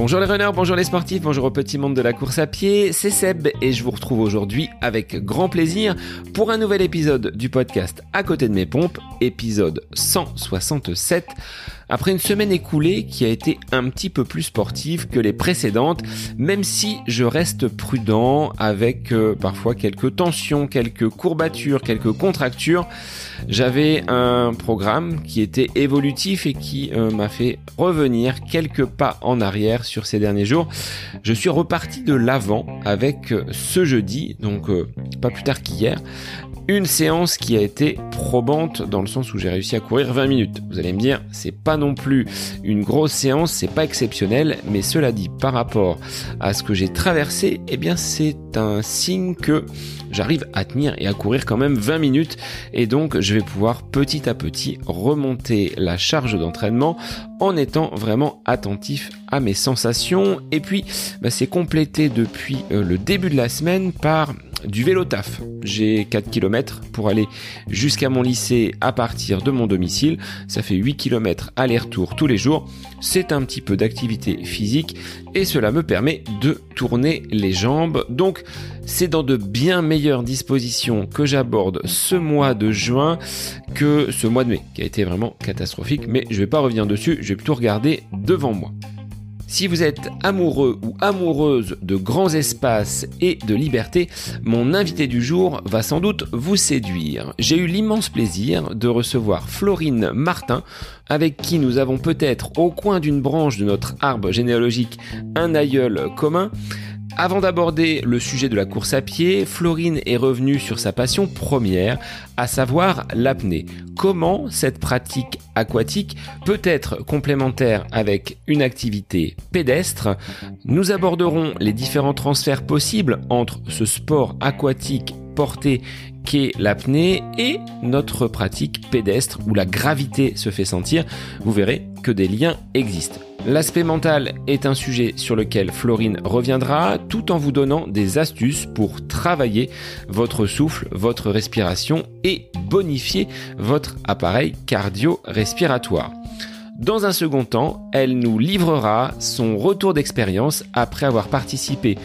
Bonjour les runners, bonjour les sportifs, bonjour au petit monde de la course à pied, c'est Seb et je vous retrouve aujourd'hui avec grand plaisir pour un nouvel épisode du podcast À côté de mes pompes, épisode 167 après une semaine écoulée qui a été un petit peu plus sportive que les précédentes, même si je reste prudent avec euh, parfois quelques tensions, quelques courbatures, quelques contractures, j'avais un programme qui était évolutif et qui euh, m'a fait revenir quelques pas en arrière sur ces derniers jours. Je suis reparti de l'avant avec euh, ce jeudi, donc pas plus tard qu'hier, une séance qui a été probante dans le sens où j'ai réussi à courir 20 minutes. Vous allez me dire, c'est pas non plus une grosse séance, c'est pas exceptionnel, mais cela dit, par rapport à ce que j'ai traversé, eh bien, c'est un signe que j'arrive à tenir et à courir quand même 20 minutes et donc je vais pouvoir petit à petit remonter la charge d'entraînement en étant vraiment attentif à mes sensations et puis bah, c'est complété depuis euh, le début de la semaine par du vélo taf. J'ai 4 km pour aller jusqu'à mon lycée à partir de mon domicile. Ça fait 8 km aller-retour tous les jours. C'est un petit peu d'activité physique et cela me permet de tourner les jambes. Donc c'est dans de bien meilleures dispositions que j'aborde ce mois de juin que ce mois de mai qui a été vraiment catastrophique mais je vais pas revenir dessus, je vais plutôt regarder devant moi. Si vous êtes amoureux ou amoureuse de grands espaces et de liberté, mon invité du jour va sans doute vous séduire. J'ai eu l'immense plaisir de recevoir Florine Martin, avec qui nous avons peut-être au coin d'une branche de notre arbre généalogique un aïeul commun. Avant d'aborder le sujet de la course à pied, Florine est revenue sur sa passion première, à savoir l'apnée. Comment cette pratique aquatique peut être complémentaire avec une activité pédestre? Nous aborderons les différents transferts possibles entre ce sport aquatique porté qu'est l'apnée et notre pratique pédestre où la gravité se fait sentir. Vous verrez que des liens existent. L'aspect mental est un sujet sur lequel Florine reviendra tout en vous donnant des astuces pour travailler votre souffle, votre respiration et bonifier votre appareil cardio-respiratoire. Dans un second temps, elle nous livrera son retour d'expérience après avoir participé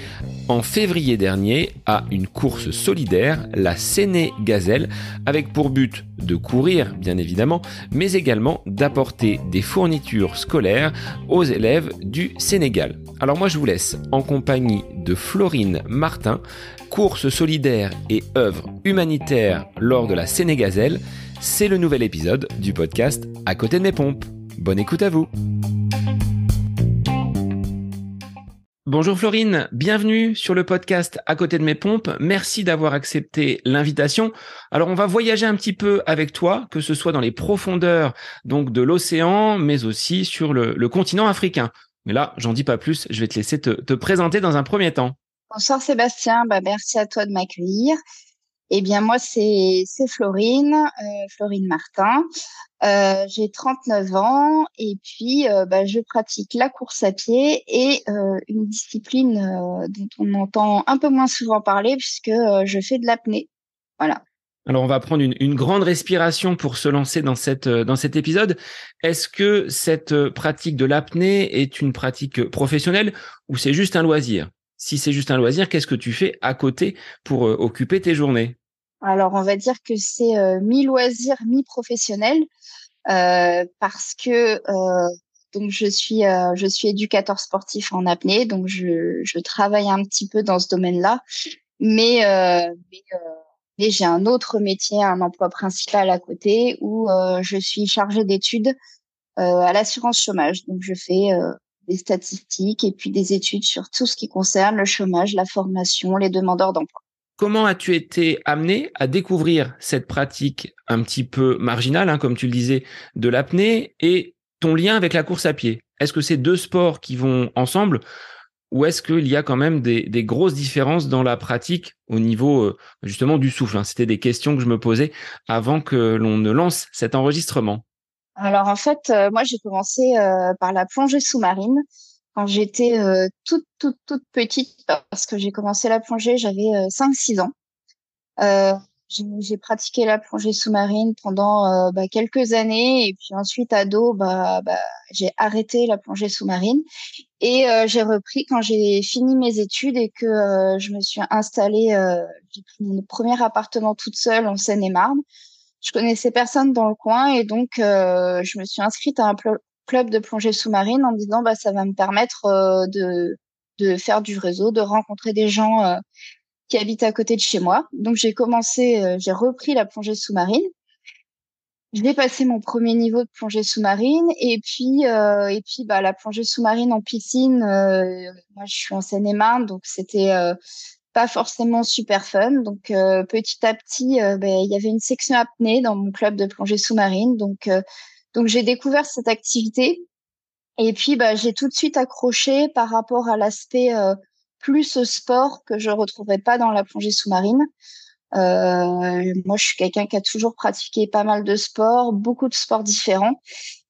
en février dernier à une course solidaire, la Séné Gazelle, avec pour but de courir, bien évidemment, mais également d'apporter des fournitures scolaires aux élèves du Sénégal. Alors moi je vous laisse en compagnie de Florine Martin, course solidaire et œuvre humanitaire lors de la Sénégazelle. C'est le nouvel épisode du podcast À côté de mes pompes. Bonne écoute à vous. Bonjour Florine, bienvenue sur le podcast À côté de mes pompes. Merci d'avoir accepté l'invitation. Alors on va voyager un petit peu avec toi, que ce soit dans les profondeurs donc de l'océan, mais aussi sur le, continent africain. Mais là, j'en dis pas plus, je vais te laisser te, présenter dans un premier temps. Bonsoir Sébastien, bah, merci à toi de m'accueillir. Eh bien, moi, c'est Florine, euh, Florine Martin. Euh, j'ai 39 ans et puis euh, bah, je pratique la course à pied et une discipline dont on entend un peu moins souvent parler puisque je fais de l'apnée. Voilà. Alors, on va prendre une, grande respiration pour se lancer dans cet épisode. Est-ce que cette pratique de l'apnée est une pratique professionnelle ou c'est juste un loisir? Si c'est juste un loisir, qu'est-ce que tu fais à côté pour euh, occuper tes journées? Alors, on va dire que c'est euh, mi-loisir, mi-professionnel, euh, parce que donc je suis éducateur sportif en apnée, donc je, je travaille un petit peu dans ce domaine-là, mais mais, j'ai un autre métier, un emploi principal à côté où je suis chargée d'études à l'assurance chômage. Donc je fais des statistiques et puis des études sur tout ce qui concerne le chômage, la formation, les demandeurs d'emploi. Comment as-tu été amené à découvrir cette pratique un petit peu marginale, hein, comme tu le disais, de l'apnée et ton lien avec la course à pied? Est-ce que c'est deux sports qui vont ensemble ou est-ce qu'il y a quand même des, grosses différences dans la pratique au niveau euh, justement du souffle hein? C'était des questions que je me posais avant que l'on ne lance cet enregistrement. Alors en fait, euh, moi j'ai commencé euh, par la plongée sous-marine quand j'étais euh, toute toute toute petite parce que j'ai commencé la plongée, j'avais 5 6 ans. j'ai pratiqué la plongée sous-marine pendant bah, quelques années et puis ensuite ado, bah, bah j'ai arrêté la plongée sous-marine et j'ai repris quand j'ai fini mes études et que je me suis installée. j'ai pris mon premier appartement toute seule en Seine-et-Marne. Je connaissais personne dans le coin et donc je me suis inscrite à un club de plongée sous-marine en me disant bah ça va me permettre de de faire du réseau, de rencontrer des gens qui habite à côté de chez moi. Donc j'ai commencé, euh, j'ai repris la plongée sous-marine. J'ai passé mon premier niveau de plongée sous-marine et puis euh, et puis bah la plongée sous-marine en piscine. Euh, moi je suis en Seine-et-Marne donc c'était pas forcément super fun. Donc petit à petit, ben, il y avait une section apnée dans mon club de plongée sous-marine. Donc donc j'ai découvert cette activité et puis bah j'ai tout de suite accroché par rapport à l'aspect plus sport que je retrouverais pas dans la plongée sous-marine. Euh, moi, je suis quelqu'un qui a toujours pratiqué pas mal de sports, beaucoup de sports différents,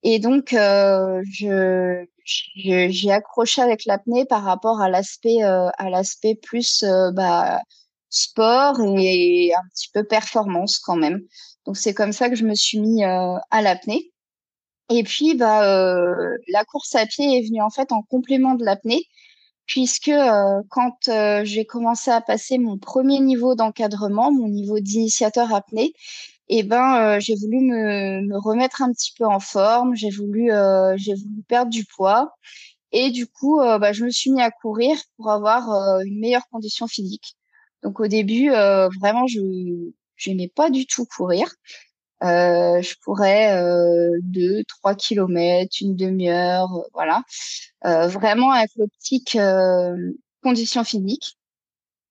et donc euh, je j'ai accroché avec l'apnée par rapport à l'aspect euh, à l'aspect plus euh, bah, sport et un petit peu performance quand même. Donc c'est comme ça que je me suis mis euh, à l'apnée. Et puis bah la course à pied est venue en fait en complément de l'apnée puisque euh, quand euh, j'ai commencé à passer mon premier niveau d'encadrement, mon niveau d'initiateur apnée, eh ben euh, j'ai voulu me, me, remettre un petit peu en forme, j'ai voulu j'ai voulu perdre du poids et du coup bah, je me suis mis à courir pour avoir une meilleure condition physique. Donc au début vraiment je n'aimais pas du tout courir. Euh, je pourrais euh, deux, trois kilomètres, une demi-heure, euh, voilà. Euh, vraiment avec l'optique euh, condition physique.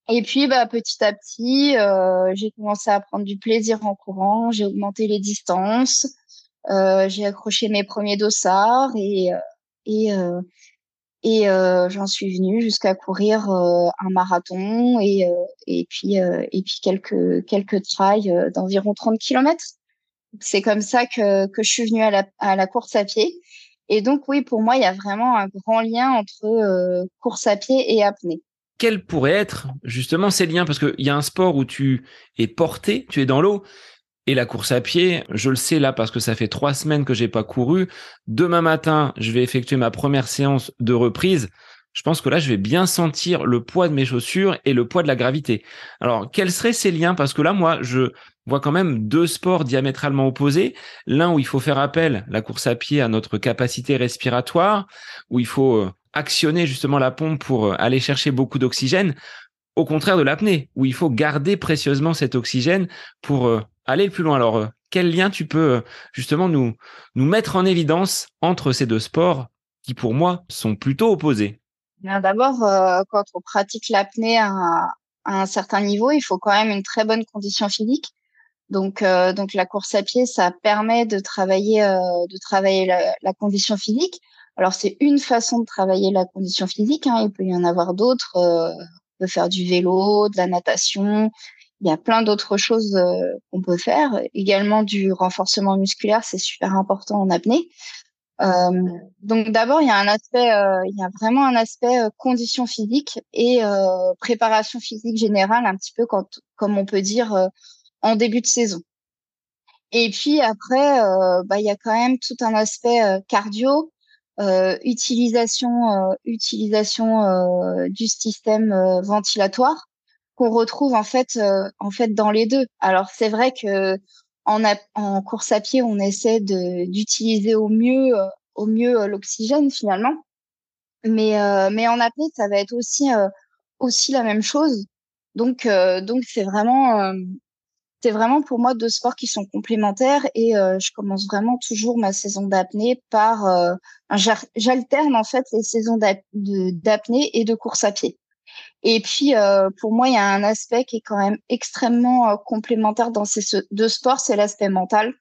Et puis, bah, petit à petit, j'ai commencé à prendre du plaisir en courant. J'ai augmenté les distances. j'ai accroché mes premiers dossards et et et j'en suis venue jusqu'à courir un marathon et et puis et puis quelques quelques trails d'environ 30 kilomètres. C'est comme ça que, que je suis venue à la, à la course à pied. Et donc, oui, pour moi, il y a vraiment un grand lien entre euh, course à pied et apnée. Quels pourraient être justement ces liens? Parce qu'il y a un sport où tu es porté, tu es dans l'eau, et la course à pied, je le sais là parce que ça fait trois semaines que j'ai pas couru. Demain matin, je vais effectuer ma première séance de reprise. Je pense que là, je vais bien sentir le poids de mes chaussures et le poids de la gravité. Alors, quels seraient ces liens? Parce que là, moi, je voit quand même deux sports diamétralement opposés. L'un où il faut faire appel, la course à pied, à notre capacité respiratoire, où il faut euh, actionner justement la pompe pour euh, aller chercher beaucoup d'oxygène, au contraire de l'apnée, où il faut garder précieusement cet oxygène pour euh, aller plus loin. Alors, quel lien tu peux justement nous, mettre en évidence entre ces deux sports qui, pour moi, sont plutôt opposés? D'abord, quand on pratique l'apnée à un certain niveau, il faut quand même une très bonne condition physique. Donc, euh, donc la course à pied, ça permet de travailler, euh, la, condition physique. Alors c'est une façon de travailler la condition physique. Hein. Il peut y en avoir d'autres. Euh, on peut faire du vélo, de la natation. Il y a plein d'autres choses qu'on peut faire. Également du renforcement musculaire, c'est super important en apnée. donc d'abord, il y a un aspect, il y a vraiment un aspect condition physique et préparation physique générale, un petit peu comme on peut dire en début de saison. Et puis après, euh, bah, il y a quand même tout un aspect euh, cardio, euh, utilisation, utilisation du système ventilatoire qu'on retrouve en fait, en fait dans les deux. Alors c'est vrai que en, en, course à pied, on essaie d'utiliser au mieux, au mieux l'oxygène finalement, mais mais en apnée, ça va être aussi aussi la même chose. Donc donc c'est vraiment c'est vraiment pour moi deux sports qui sont complémentaires et euh, je commence vraiment toujours ma saison d'apnée par euh, j'alterne en fait les saisons d'apnée et de course à pied. Et puis euh, pour moi il y a un aspect qui est quand même extrêmement complémentaire dans ces deux sports, c'est l'aspect mental.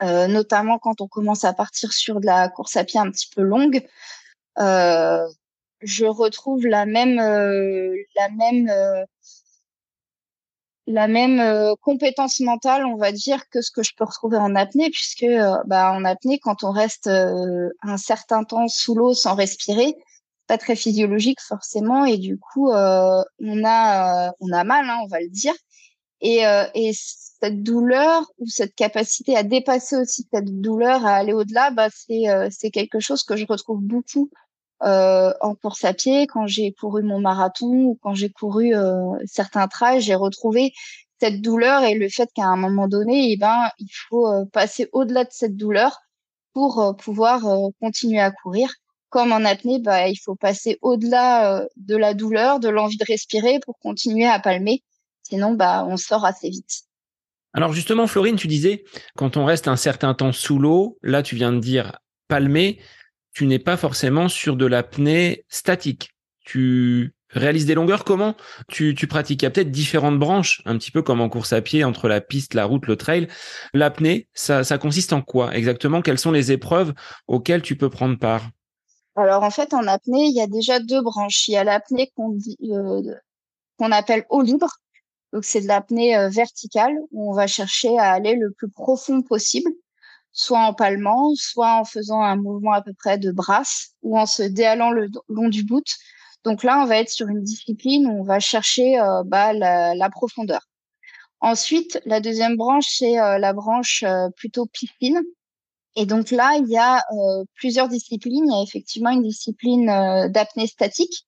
notamment quand on commence à partir sur de la course à pied un petit peu longue, je retrouve la même la même la même euh, compétence mentale, on va dire, que ce que je peux retrouver en apnée, puisque euh, bah, en apnée, quand on reste euh, un certain temps sous l'eau sans respirer, pas très physiologique forcément, et du coup, on a on a mal, hein, on va le dire. Et, et cette douleur ou cette capacité à dépasser aussi cette douleur, à aller au-delà, bah, c'est c'est quelque chose que je retrouve beaucoup euh, en course à pied, quand j'ai couru mon marathon ou quand j'ai couru euh, certains trails, j'ai retrouvé cette douleur et le fait qu'à un moment donné, eh ben, il faut euh, passer au-delà de cette douleur pour pouvoir continuer à courir. Comme en apnée, bah, il faut passer au-delà de la douleur, de l'envie de respirer pour continuer à palmer. Sinon, bah, on sort assez vite. Alors justement, Florine, tu disais, quand on reste un certain temps sous l'eau, là tu viens de dire palmer, tu n'es pas forcément sur de l'apnée statique. Tu réalises des longueurs comment? Tu, pratiques Il y a peut-être différentes branches, un petit peu comme en course à pied entre la piste, la route, le trail. L'apnée, ça, ça consiste en quoi exactement? Quelles sont les épreuves auxquelles tu peux prendre part? Alors en fait, en apnée, il y a déjà deux branches. Il y a l'apnée qu'on euh, qu'on appelle eau libre. Donc c'est de l'apnée euh, verticale où on va chercher à aller le plus profond possible soit en palmant, soit en faisant un mouvement à peu près de brasse ou en se déhalant le long du bout. Donc là, on va être sur une discipline où on va chercher euh, bah, la, profondeur. Ensuite, la deuxième branche, c'est euh, la branche euh, plutôt piscine. Et donc là, il y a plusieurs disciplines. Il y a effectivement une discipline d'apnée statique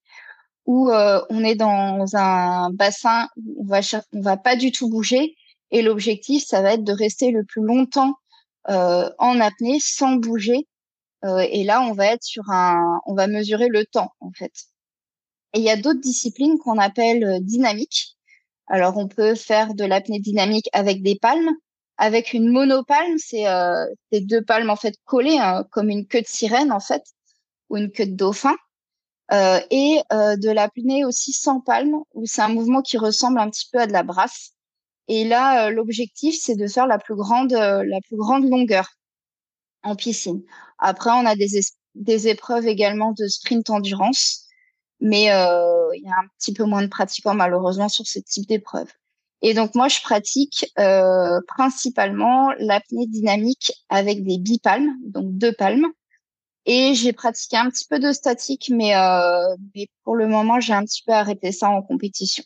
où on est dans un bassin où on va, va pas du tout bouger. Et l'objectif, ça va être de rester le plus longtemps euh, en apnée sans bouger. Euh, et là, on va être sur un, on va mesurer le temps en fait. Et il y a d'autres disciplines qu'on appelle euh, dynamiques. Alors, on peut faire de l'apnée dynamique avec des palmes, avec une monopalme, c'est euh, deux palmes en fait collées hein, comme une queue de sirène en fait ou une queue de dauphin. Euh, et euh, de l'apnée aussi sans palme, où c'est un mouvement qui ressemble un petit peu à de la brasse. Et là, euh, l'objectif, c'est de faire la plus grande, euh, la plus grande longueur en piscine. Après, on a des, des épreuves également de sprint endurance, mais euh, il y a un petit peu moins de pratiquants malheureusement sur ce type d'épreuve. Et donc moi, je pratique euh, principalement l'apnée dynamique avec des bipalmes, donc deux palmes. Et j'ai pratiqué un petit peu de statique, mais, mais pour le moment, j'ai un petit peu arrêté ça en compétition.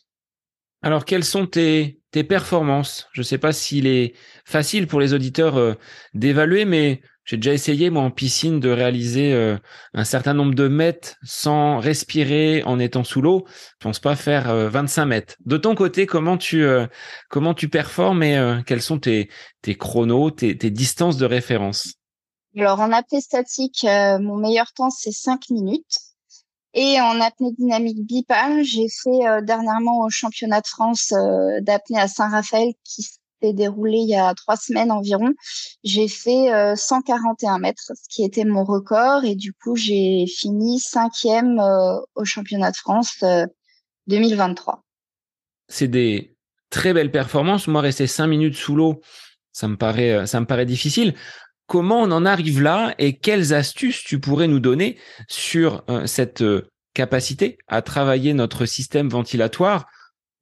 Alors, quelles sont tes, performances? Je ne sais pas s'il est facile pour les auditeurs euh, d'évaluer, mais j'ai déjà essayé, moi, en piscine, de réaliser euh, un certain nombre de mètres sans respirer en étant sous l'eau. Je pense pas faire 25 euh, mètres. De ton côté, comment tu, comment performes et quels sont tes, chronos, tes, tes distances de référence? Alors, en apnée statique, mon meilleur temps, c'est 5 minutes. Et en apnée dynamique bipalme, j'ai fait euh, dernièrement au championnat de France euh, d'apnée à Saint-Raphaël qui s'est déroulé il y a trois semaines environ. J'ai fait 141 euh, mètres, ce qui était mon record. Et du coup, j'ai fini cinquième au championnat de France 2023. C'est des très belles performances. Moi, rester cinq minutes sous l'eau, ça ça me paraît difficile. Comment on en arrive là et quelles astuces tu pourrais nous donner sur euh, cette euh, capacité à travailler notre système ventilatoire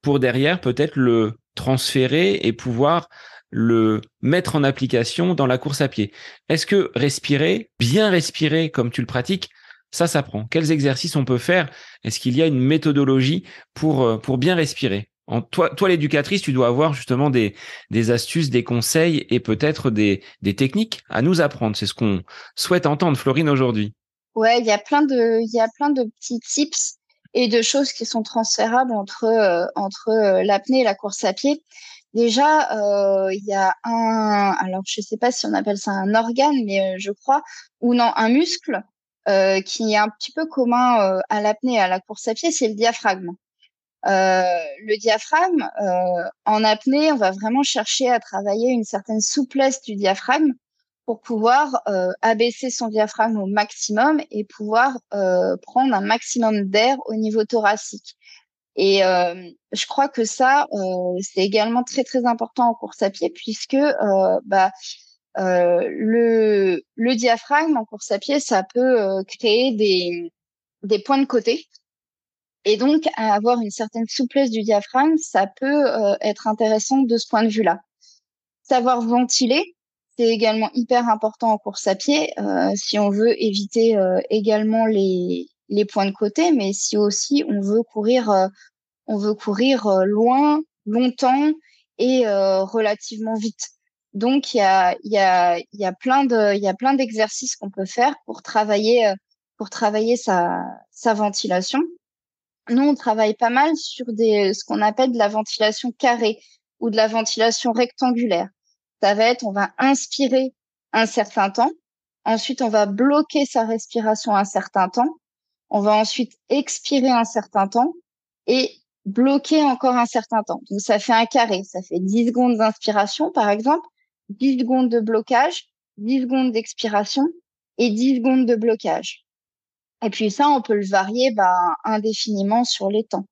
pour derrière peut-être le transférer et pouvoir le mettre en application dans la course à pied? Est-ce que respirer, bien respirer comme tu le pratiques, ça s'apprend Quels exercices on peut faire? Est-ce qu'il y a une méthodologie pour, euh, pour bien respirer? En toi, toi l'éducatrice, tu dois avoir justement des, des astuces, des conseils et peut-être des, des techniques à nous apprendre. C'est ce qu'on souhaite entendre, Florine, aujourd'hui. Ouais, il y a plein de, il y a plein de petits tips et de choses qui sont transférables entre euh, entre euh, l'apnée et la course à pied. Déjà, euh, il y a un, alors je sais pas si on appelle ça un organe, mais je crois, ou non, un muscle qui est un petit peu commun à l'apnée et à la course à pied, c'est le diaphragme. Euh, le diaphragme, euh, en apnée, on va vraiment chercher à travailler une certaine souplesse du diaphragme pour pouvoir euh, abaisser son diaphragme au maximum et pouvoir prendre un maximum d'air au niveau thoracique. Et je crois que ça, c'est également très très important en course à pied puisque bah, le, le diaphragme en course à pied, ça peut créer des, des points de côté et donc, avoir une certaine souplesse du diaphragme, ça peut euh, être intéressant de ce point de vue-là. Savoir ventiler, c'est également hyper important en course à pied euh, si on veut éviter euh, également les, les points de côté, mais si aussi on veut courir, on veut courir loin, longtemps et relativement vite. Donc il y a y a y a plein de y a plein d'exercices qu'on peut faire pour travailler pour travailler sa sa ventilation. Nous on travaille pas mal sur des ce qu'on appelle de la ventilation carrée ou de la ventilation rectangulaire. Ça va être on va inspirer un certain temps, ensuite on va bloquer sa respiration un certain temps, on va ensuite expirer un certain temps et bloquer encore un certain temps. Donc ça fait un carré, ça fait 10 secondes d'inspiration par exemple, 10 secondes de blocage, 10 secondes d'expiration et 10 secondes de blocage. Et puis ça, on peut le varier bah, indéfiniment sur les temps.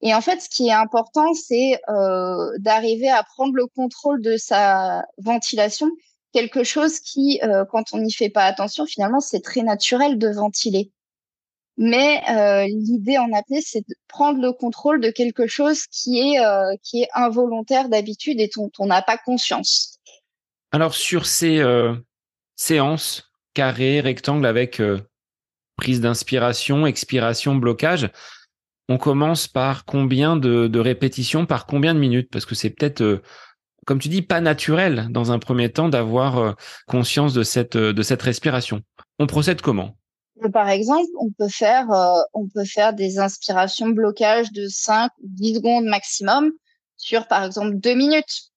Et en fait, ce qui est important, c'est euh, d'arriver à prendre le contrôle de sa ventilation, quelque chose qui, euh, quand on n'y fait pas attention, finalement, c'est très naturel de ventiler. Mais euh, l'idée en apnée, c'est de prendre le contrôle de quelque chose qui est qui est involontaire d'habitude et dont on n'a pas conscience. Alors sur ces séances carrées, rectangles avec prise d'inspiration, expiration, blocage, on commence par combien de, répétitions, par combien de minutes? Parce que c'est peut-être, comme tu dis, pas naturel dans un premier temps d'avoir conscience de cette de cette respiration. On procède comment? Par exemple, on peut faire, euh, on peut faire des inspirations blocage de 5 10 secondes maximum sur, par exemple, deux minutes.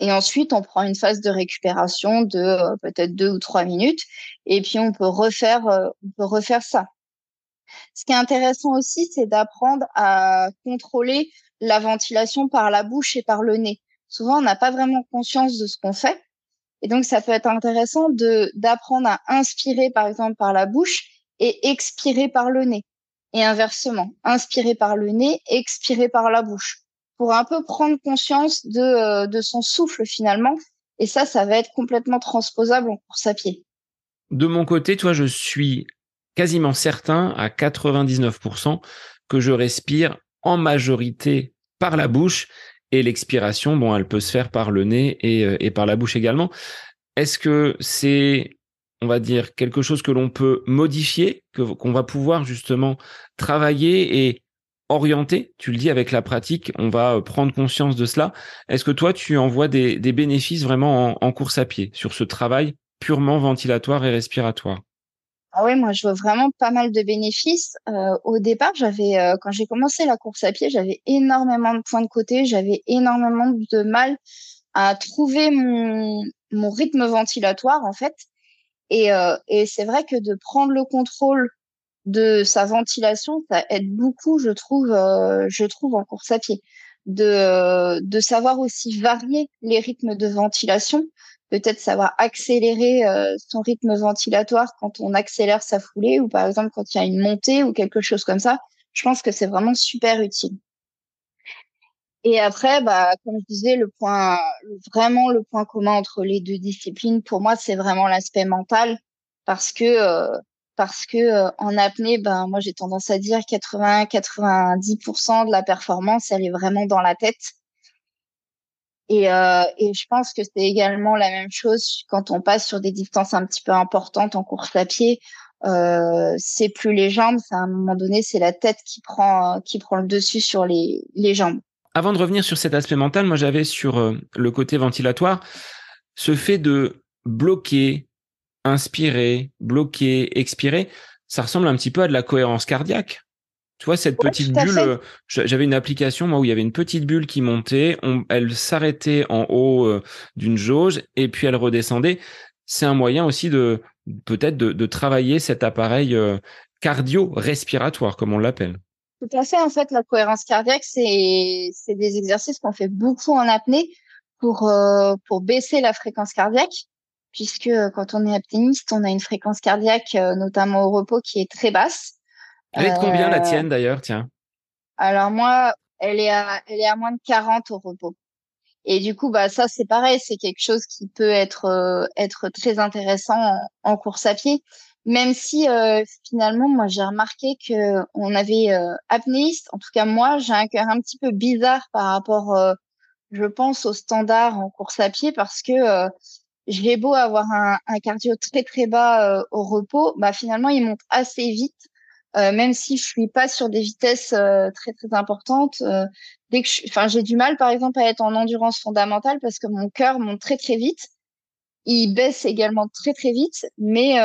Et ensuite, on prend une phase de récupération de euh, peut-être deux ou trois minutes. Et puis, on peut refaire, euh, on peut refaire ça. Ce qui est intéressant aussi, c'est d'apprendre à contrôler la ventilation par la bouche et par le nez. Souvent, on n'a pas vraiment conscience de ce qu'on fait. Et donc, ça peut être intéressant de d'apprendre à inspirer, par exemple, par la bouche et expirer par le nez. Et inversement, inspirer par le nez, expirer par la bouche, pour un peu prendre conscience de, euh, de son souffle finalement. Et ça, ça va être complètement transposable en course à pied. De mon côté, toi, je suis quasiment certain à 99% que je respire en majorité par la bouche et l'expiration, bon, elle peut se faire par le nez et, euh, et par la bouche également. Est-ce que c'est, on va dire, quelque chose que l'on peut modifier, qu'on va pouvoir justement travailler et orienter Tu le dis avec la pratique, on va euh, prendre conscience de cela. Est-ce que toi, tu en vois des, bénéfices vraiment en, course à pied sur ce travail purement ventilatoire et respiratoire? Ah oui, moi je vois vraiment pas mal de bénéfices. Euh, au départ, j'avais euh, quand j'ai commencé la course à pied, j'avais énormément de points de côté, j'avais énormément de mal à trouver mon, rythme ventilatoire en fait. Et c'est vrai que de prendre le contrôle de sa ventilation, ça aide beaucoup, je trouve, euh, je trouve en course à pied. De, de savoir aussi varier les rythmes de ventilation peut-être savoir accélérer euh, son rythme ventilatoire quand on accélère sa foulée ou par exemple quand il y a une montée ou quelque chose comme ça. Je pense que c'est vraiment super utile. Et après, bah, comme je disais, le point, vraiment le point commun entre les deux disciplines, pour moi, c'est vraiment l'aspect mental, parce que euh, parce que euh, en apnée, ben moi j'ai tendance à dire 80-90% de la performance, elle est vraiment dans la tête. Et, euh, et je pense que c'est également la même chose quand on passe sur des distances un petit peu importantes en course à pied. Euh, c'est plus les jambes, à un moment donné, c'est la tête qui prend qui prend le dessus sur les, les jambes. Avant de revenir sur cet aspect mental, moi j'avais sur euh, le côté ventilatoire ce fait de bloquer, inspirer, bloquer, expirer, ça ressemble un petit peu à de la cohérence cardiaque. Tu vois, cette petite bulle, euh, j'avais une application, moi, où il y avait une petite bulle qui montait, elle s'arrêtait en haut euh, d'une jauge et puis elle redescendait. C'est un moyen aussi de, peut-être de, travailler cet appareil euh, cardio-respiratoire, comme on l'appelle. Tout à fait. En fait, la cohérence cardiaque, c'est, des exercices qu'on fait beaucoup en apnée pour, pour baisser la fréquence cardiaque, puisque quand on est apnéiste, on a une fréquence cardiaque, notamment au repos, qui est très basse. Elle est de combien la euh, tienne d'ailleurs, tiens Alors moi, elle est à, elle est à moins de 40 au repos. Et du coup, bah ça c'est pareil, c'est quelque chose qui peut être euh, être très intéressant en, course à pied. Même si euh, finalement, moi j'ai remarqué que on avait euh, apnéiste. En tout cas, moi j'ai un cœur un petit peu bizarre par rapport, je pense, au standard en course à pied parce que je vais beau avoir un, un cardio très très bas au repos, bah finalement il monte assez vite même si je suis pas sur des vitesses très très importantes. dès que, enfin, j'ai du mal, par exemple, à être en endurance fondamentale parce que mon cœur monte très très vite. Il baisse également très très vite, mais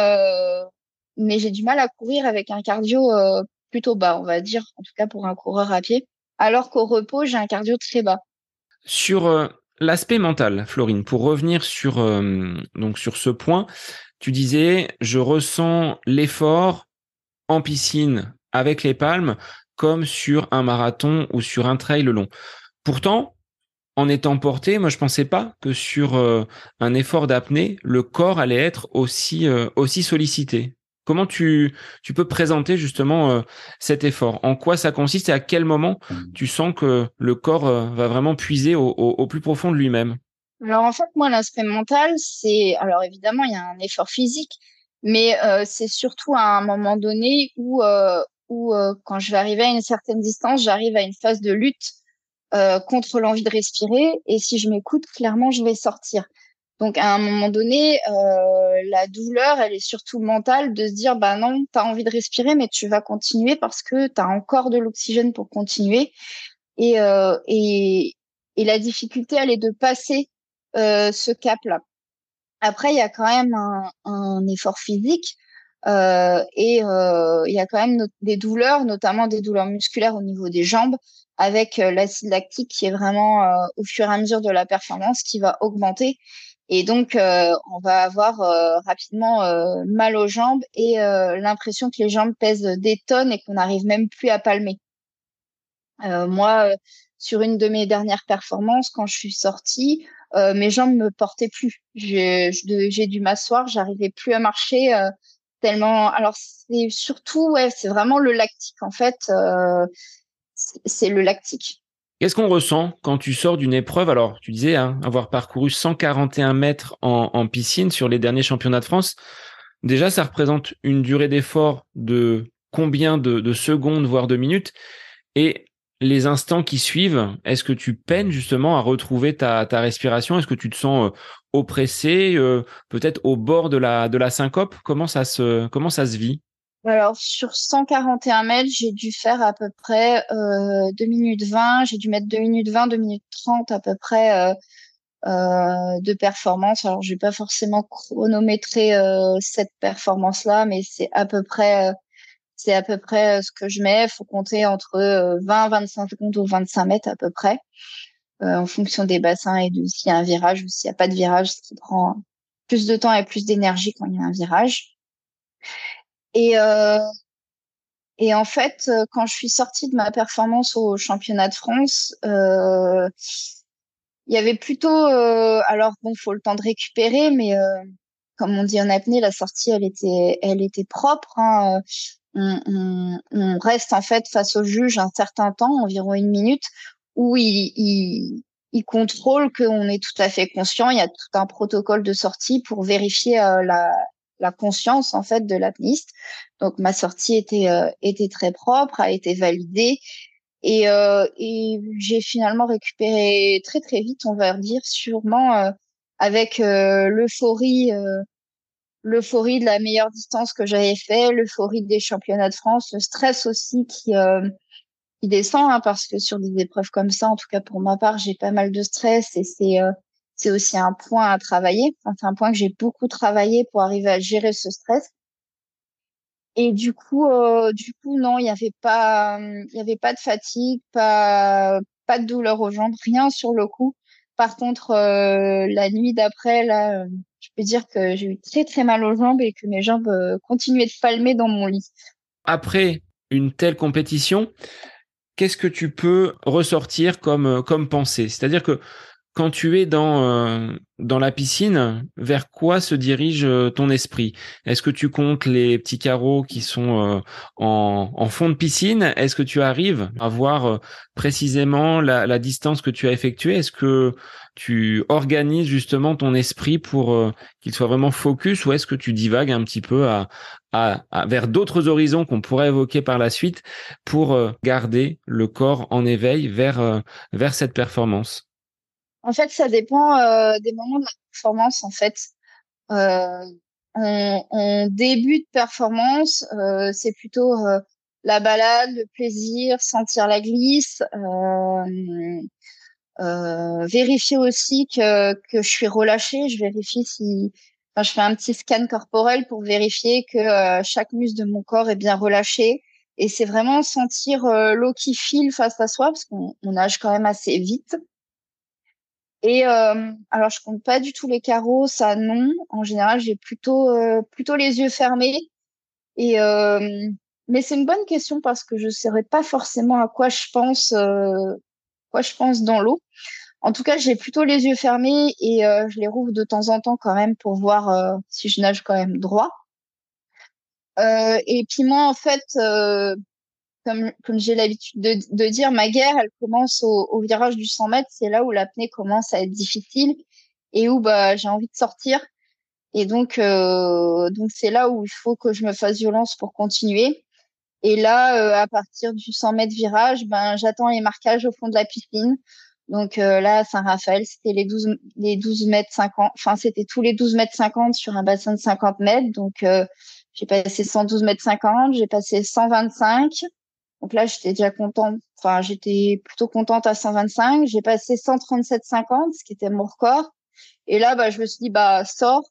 mais j'ai du mal à courir avec un cardio plutôt bas, on va dire, en tout cas pour un coureur à pied. Alors qu'au repos, j'ai un cardio très bas. Sur L'aspect mental, Florine, pour revenir sur, euh, sur ce point, tu disais, je ressens l'effort en piscine avec les palmes comme sur un marathon ou sur un trail long. Pourtant, en étant porté, moi je pensais pas que sur euh, un effort d'apnée, le corps allait être aussi, euh, aussi sollicité. Comment tu, tu peux présenter justement euh, cet effort? En quoi ça consiste et à quel moment mmh. tu sens que le corps euh, va vraiment puiser au, au, plus profond de lui-même? Alors en fait, moi, l'aspect mental, c'est... Alors évidemment, il y a un effort physique, mais euh, c'est surtout à un moment donné où, où quand je vais arriver à une certaine distance, j'arrive à une phase de lutte contre l'envie de respirer. Et si je m'écoute, clairement, je vais sortir. Donc à un moment donné, euh, la douleur, elle est surtout mentale de se dire bah non, tu as envie de respirer mais tu vas continuer parce que tu as encore de l'oxygène pour continuer et, euh, et et la difficulté elle est de passer euh, ce cap là. Après il y a quand même un, effort physique euh, et il y a quand même des douleurs, notamment des douleurs musculaires au niveau des jambes, avec l'acide lactique qui est vraiment au fur et à mesure de la performance qui va augmenter et donc, euh, on va avoir euh, rapidement euh, mal aux jambes et l'impression que les jambes pèsent des tonnes et qu'on n'arrive même plus à palmer. moi, sur une de mes dernières performances, quand je suis sortie, mes jambes me portaient plus. J'ai dû m'asseoir, j'arrivais plus à marcher tellement. Alors, c'est surtout, ouais, c'est vraiment le lactique en fait. c'est le lactique. Qu'est-ce qu'on ressent quand tu sors d'une épreuve? Alors, tu disais hein, avoir parcouru 141 mètres en, piscine sur les derniers championnats de France. Déjà, ça représente une durée d'effort de combien de, secondes, voire de minutes? Et les instants qui suivent, est-ce que tu peines justement à retrouver ta, respiration? Est-ce que tu te sens euh, oppressé, euh, peut-être au bord de la, de la syncope? Comment ça se, comment ça se vit? Alors, sur 141 mètres, j'ai dû faire à peu près euh, 2 minutes 20. J'ai dû mettre 2 minutes 20, 2 minutes 30 à peu près euh, euh, de performance. Alors, je vais pas forcément chronométrer euh, cette performance-là, mais c'est à peu près euh, c'est à peu près euh, ce que je mets. Il faut compter entre 20, 25 secondes ou 25 mètres à peu près, en fonction des bassins et de s'il y a un virage ou s'il n'y a pas de virage, ce qui prend plus de temps et plus d'énergie quand il y a un virage. Et, euh, et en fait, euh, quand je suis sortie de ma performance au championnat de France, euh, il y avait plutôt, euh, alors bon, faut le temps de récupérer, mais euh, comme on dit en apnée, la sortie, elle était, elle était propre. Hein. On, on, on, reste en fait face au juge un certain temps, environ une minute, où il, il, il contrôle qu'on est tout à fait conscient. Il y a tout un protocole de sortie pour vérifier euh, la, la conscience en fait de l'apniste. Donc ma sortie était euh, était très propre, a été validée et, euh, et j'ai finalement récupéré très très vite, on va dire, sûrement euh, avec l'euphorie l'euphorie de la meilleure distance que j'avais fait, l'euphorie des championnats de France, le stress aussi qui qui descend hein, parce que sur des épreuves comme ça, en tout cas pour ma part, j'ai pas mal de stress et c'est c'est aussi un point à travailler. c'est un point que j'ai beaucoup travaillé pour arriver à gérer ce stress. Et du coup, euh, du coup, non, il n'y avait pas, il y avait pas de fatigue, pas, pas de douleur aux jambes, rien sur le coup. Par contre, euh, la nuit d'après, là, je peux dire que j'ai eu très très mal aux jambes et que mes jambes euh, continuaient de palmer dans mon lit. Après une telle compétition, qu'est-ce que tu peux ressortir comme comme pensée? C'est-à-dire que quand tu es dans euh, dans la piscine, vers quoi se dirige euh, ton esprit? Est-ce que tu comptes les petits carreaux qui sont euh, en, en, fond de piscine? Est-ce que tu arrives à voir précisément la, la, distance que tu as effectuée? Est-ce que tu organises justement ton esprit pour qu'il soit vraiment focus? Ou est-ce que tu divagues un petit peu à, à, à vers d'autres horizons qu'on pourrait évoquer par la suite pour garder le corps en éveil vers vers cette performance? En fait, ça dépend euh, des moments de la performance. En fait, euh, en, début de performance, euh, c'est plutôt la balade, le plaisir, sentir la glisse, euh, euh, vérifier aussi que, que je suis relâchée. Je vérifie si, enfin, je fais un petit scan corporel pour vérifier que euh, chaque muscle de mon corps est bien relâché. Et c'est vraiment sentir euh, l'eau qui file face à soi parce qu'on nage quand même assez vite. Et euh, alors je compte pas du tout les carreaux, ça non. En général, j'ai plutôt plutôt les yeux fermés. Et mais c'est une bonne question parce que je saurais pas forcément à quoi je pense, euh, quoi je pense dans l'eau. En tout cas, j'ai plutôt les yeux fermés et euh, je les rouvre de temps en temps quand même pour voir euh, si je nage quand même droit. Euh, et puis moi, en fait, euh, comme, comme j'ai l'habitude de, de, dire, ma guerre, elle commence au, au virage du 100 mètres. C'est là où l'apnée commence à être difficile et où bah, j'ai envie de sortir. Et donc, euh, donc c'est là où il faut que je me fasse violence pour continuer. Et là, euh, à partir du 100 mètres virage, ben, j'attends les marquages au fond de la piscine. Donc euh, là, à Saint-Raphaël, c'était les 12, les 12 mètres 50. Enfin, c'était tous les 12 mètres 50 sur un bassin de 50 mètres. Donc, euh, j'ai passé 112 mètres 50, j'ai passé 125. Donc là, j'étais déjà contente. Enfin, j'étais plutôt contente à 125. J'ai passé 137,50, ce qui était mon record. Et là, bah, je me suis dit, bah, sors,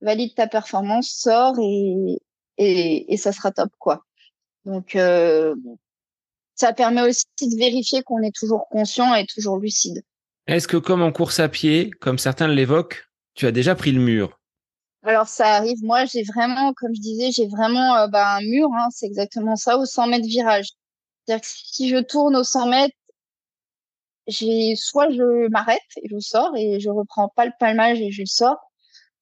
valide ta performance, sors et, et, et ça sera top, quoi. Donc, euh, ça permet aussi de vérifier qu'on est toujours conscient et toujours lucide. Est-ce que comme en course à pied, comme certains l'évoquent, tu as déjà pris le mur? Alors ça arrive. Moi, j'ai vraiment, comme je disais, j'ai vraiment euh, bah, un mur. Hein, c'est exactement ça au 100 mètres virage. C'est-à-dire que si je tourne au 100 mètres, j'ai soit je m'arrête et je sors et je reprends pas le palmage et je sors.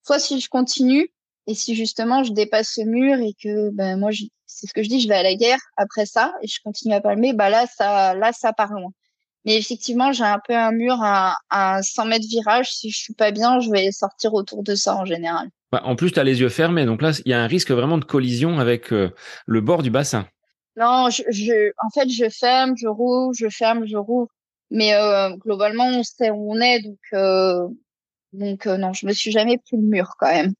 Soit si je continue et si justement je dépasse ce mur et que ben moi je, c'est ce que je dis, je vais à la guerre après ça et je continue à palmer, bah là, ça, là, ça part loin. Mais effectivement, j'ai un peu un mur à, à 100 mètres virage. Si je suis pas bien, je vais sortir autour de ça en général. Bah, en plus, tu as les yeux fermés. Donc là, il y a un risque vraiment de collision avec euh, le bord du bassin. Non, je, en fait, je ferme, je rouvre, je ferme, je rouvre. Mais euh, globalement, on sait où on est. Donc, euh, donc euh, non, je me suis jamais pris le mur quand même.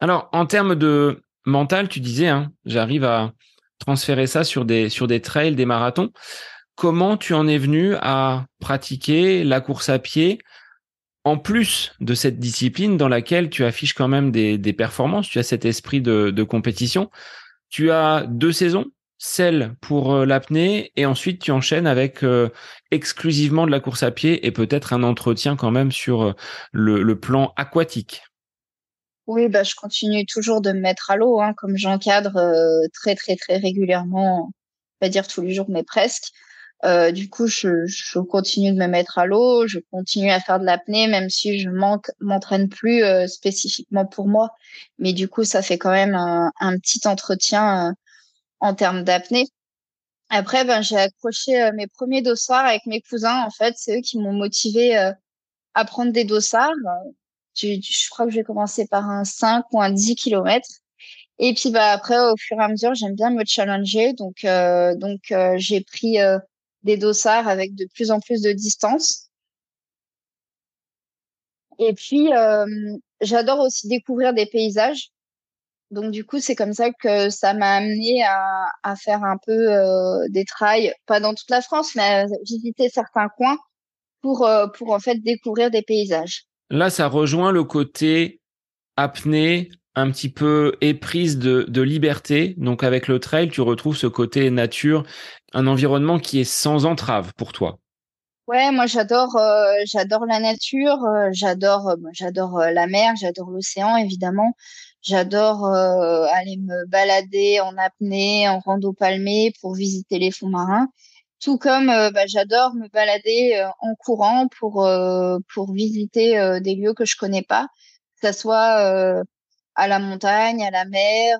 Alors, en termes de, mental, tu disais, hein, j'arrive à transférer ça sur des, sur des trails, des marathons. Comment tu en es venu à pratiquer la course à pied en plus de cette discipline dans laquelle tu affiches quand même des, des performances, tu as cet esprit de, de compétition. Tu as deux saisons, celle pour euh, l'apnée et ensuite tu enchaînes avec euh, exclusivement de la course à pied et peut-être un entretien quand même sur euh, le, plan aquatique. Oui, bah, je continue toujours de me mettre à l'eau, hein, comme j'encadre très, très, très régulièrement, pas dire tous les jours, mais presque. Du coup, je, continue de me mettre à l'eau, je continue à faire de l'apnée, même si je manque, m'entraîne plus spécifiquement pour moi. Mais du coup, ça fait quand même un, petit entretien en termes d'apnée. Après, ben, j'ai accroché euh, mes premiers dossards avec mes cousins. En fait, c'est eux qui m'ont motivé à prendre des dossards je crois que j'ai commencé par un 5 ou un 10 km. Et puis bah après, au fur et à mesure, j'aime bien me challenger. Donc euh, donc euh, j'ai pris euh, des dossards avec de plus en plus de distance. Et puis j'adore aussi découvrir des paysages. Donc du coup, c'est comme ça que ça m'a amené à, à faire un peu des trails, pas dans toute la France, mais à visiter certains coins pour pour en fait découvrir des paysages. Là, ça rejoint le côté apnée, un petit peu éprise de, de, liberté. Donc avec le trail, tu retrouves ce côté nature, un environnement qui est sans entrave pour toi. Ouais, moi j'adore, euh, j'adore la nature, euh, j'adore, euh, j'adore la mer, j'adore l'océan évidemment. J'adore aller me balader en apnée, en rando palmé pour visiter les fonds marins. Tout comme euh, bah, j'adore me balader euh, en courant pour euh, pour visiter des lieux que je connais pas, que ça soit à la montagne, à la mer,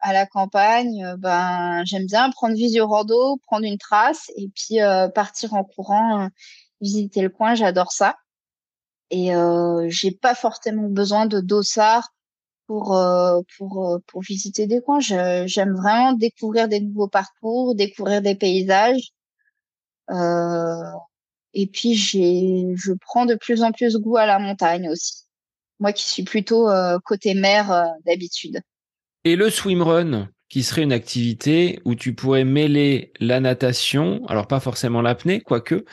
à la campagne. ben j'aime bien prendre visio rando, prendre une trace et puis partir en courant, visiter le coin. J'adore ça. Et j'ai pas forcément besoin de dossard pour pour pour visiter des coins. J'aime vraiment découvrir des nouveaux parcours, découvrir des paysages euh, et puis j'ai, je prends de plus en plus goût à la montagne aussi. Moi qui suis plutôt euh, côté mer euh, d'habitude. Et le swimrun, qui serait une activité où tu pourrais mêler la natation, alors pas forcément l'apnée, quoique,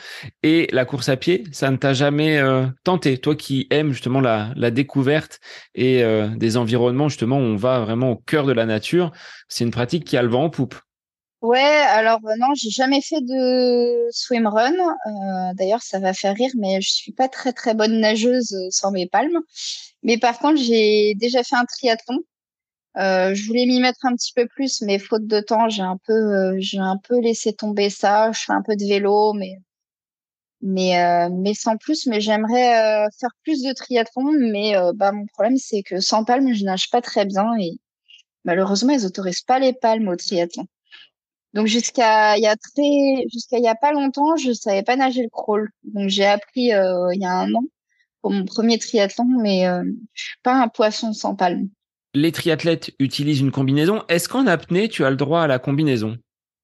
et la course à pied. Ça ne t'a jamais euh, tenté, toi qui aimes justement la, découverte et euh, des environnements justement où on va vraiment au cœur de la nature. C'est une pratique qui a le vent en poupe. Ouais, alors euh, non, j'ai jamais fait de swimrun. Euh, D'ailleurs, ça va faire rire, mais je suis pas très très bonne nageuse sans mes palmes. Mais par contre, j'ai déjà fait un triathlon. Euh, je voulais m'y mettre un petit peu plus, mais faute de temps, j'ai un peu, euh, j'ai un peu laissé tomber ça. Je fais un peu de vélo, mais mais euh, mais sans plus. Mais j'aimerais faire plus de triathlon. Mais bah mon problème, c'est que sans palmes, je nage pas très bien et malheureusement, ils autorisent pas les palmes au triathlon. Donc jusqu'à il y a très jusqu'à il y a pas longtemps, je savais pas nager le crawl. Donc j'ai appris il y a un an pour mon premier triathlon, mais je suis pas un poisson sans palme les triathlètes utilisent une combinaison. Est-ce qu'en apnée, tu as le droit à la combinaison